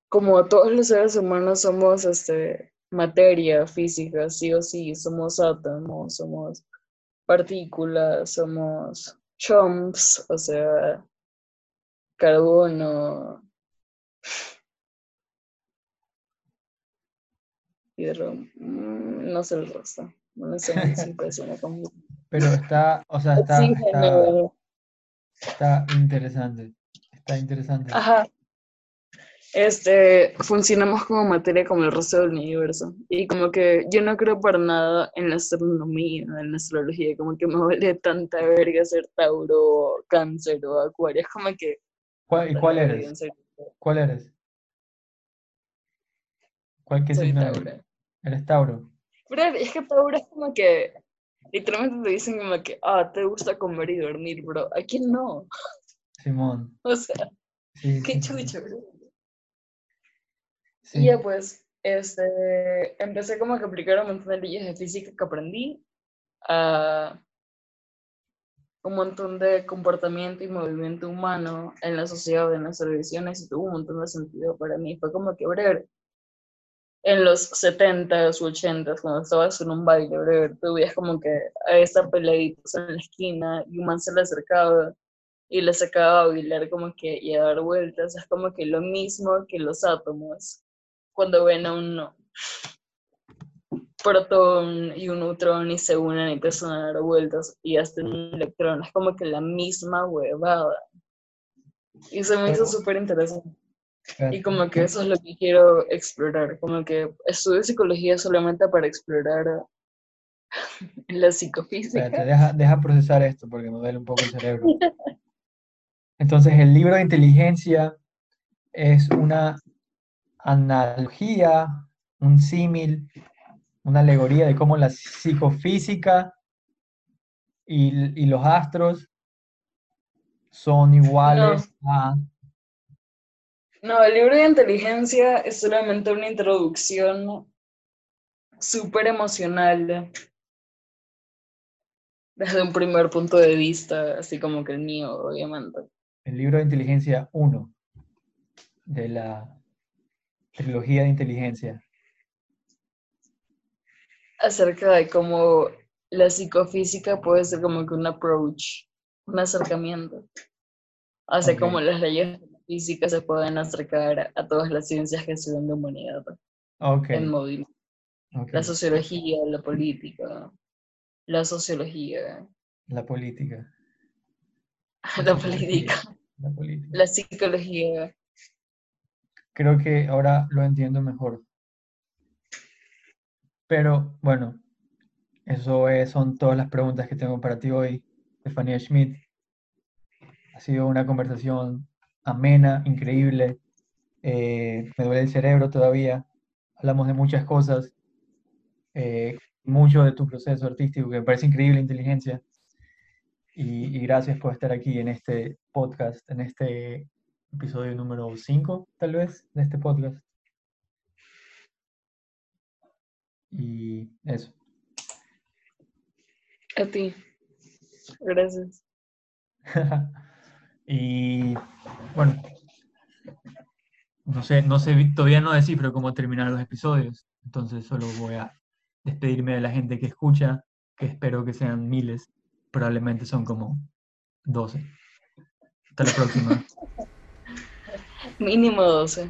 como todos los seres humanos somos este, materia física, sí o sí, somos átomos, somos partículas, somos chomps, o sea, carbono, hidro, mm, no sé el resto, no sé. Pero está, o sea, está, está interesante. Está interesante. Ajá. Este, funcionamos como materia como el resto del universo. Y como que yo no creo para nada en la astronomía, en la astrología, como que me vale tanta verga ser Tauro, Cáncer o Acuario. Es como que. ¿Cuál, ¿Y cuál eres? ¿Cuál eres? ¿Cuál Soy signo? Tauro. Eres Tauro. Pero es que Tauro es como que. Literalmente te dicen como que, ah, te gusta comer y dormir, bro. ¿A quién no? Simón. O sea, Sí, qué sí, chucho, bro. Sí. Y ya pues, este, empecé como que aplicar un montón de leyes de física que aprendí a un montón de comportamiento y movimiento humano en la sociedad, en las televisiones, y tuvo un montón de sentido para mí. Fue como que, brother, en los 70s u 80s, cuando estabas en un baile, brother, tú veías como que a esta peladita en la esquina y un man se le acercaba y le sacaba a bailar como que y a dar vueltas. Es como que lo mismo que los átomos cuando ven a un protón y un neutrón y se unen y empiezan a dar vueltas y hasta un electrón. Es como que la misma huevada. Y se me hizo súper interesante. Y como que eso es lo que quiero explorar. Como que estudio psicología solamente para explorar la psicofísica. deja, deja procesar esto porque me duele un poco el cerebro. Entonces, el libro de inteligencia es una analogía, un símil, una alegoría de cómo la psicofísica y, los astros son iguales a... No, el libro de inteligencia es solamente una introducción súper emocional desde un primer punto de vista, así como que el mío, obviamente. El libro de inteligencia 1 de la trilogía de inteligencia. Acerca de cómo la psicofísica puede ser como que un approach, un acercamiento. Hace como las leyes físicas se pueden acercar a todas las ciencias que se ven de humanidad. En movimiento. La sociología, la política, la sociología. La política. La política. La psicología. Creo que ahora lo entiendo mejor. Pero bueno, eso son todas las preguntas que tengo para ti hoy, Stefania Schmidt. Ha sido una conversación amena, increíble. Eh, me duele el cerebro todavía. Hablamos de muchas cosas. Eh, mucho de tu proceso artístico, que me parece increíble inteligencia y, gracias por estar aquí en este podcast, en este episodio número 5, tal vez, de este podcast. Y eso. A ti. Gracias. y bueno, no sé, no sé, todavía no descifro cómo terminar los episodios, entonces solo voy a despedirme de la gente que escucha, que espero que sean miles probablemente son como 12. Hasta la próxima. Minimosa.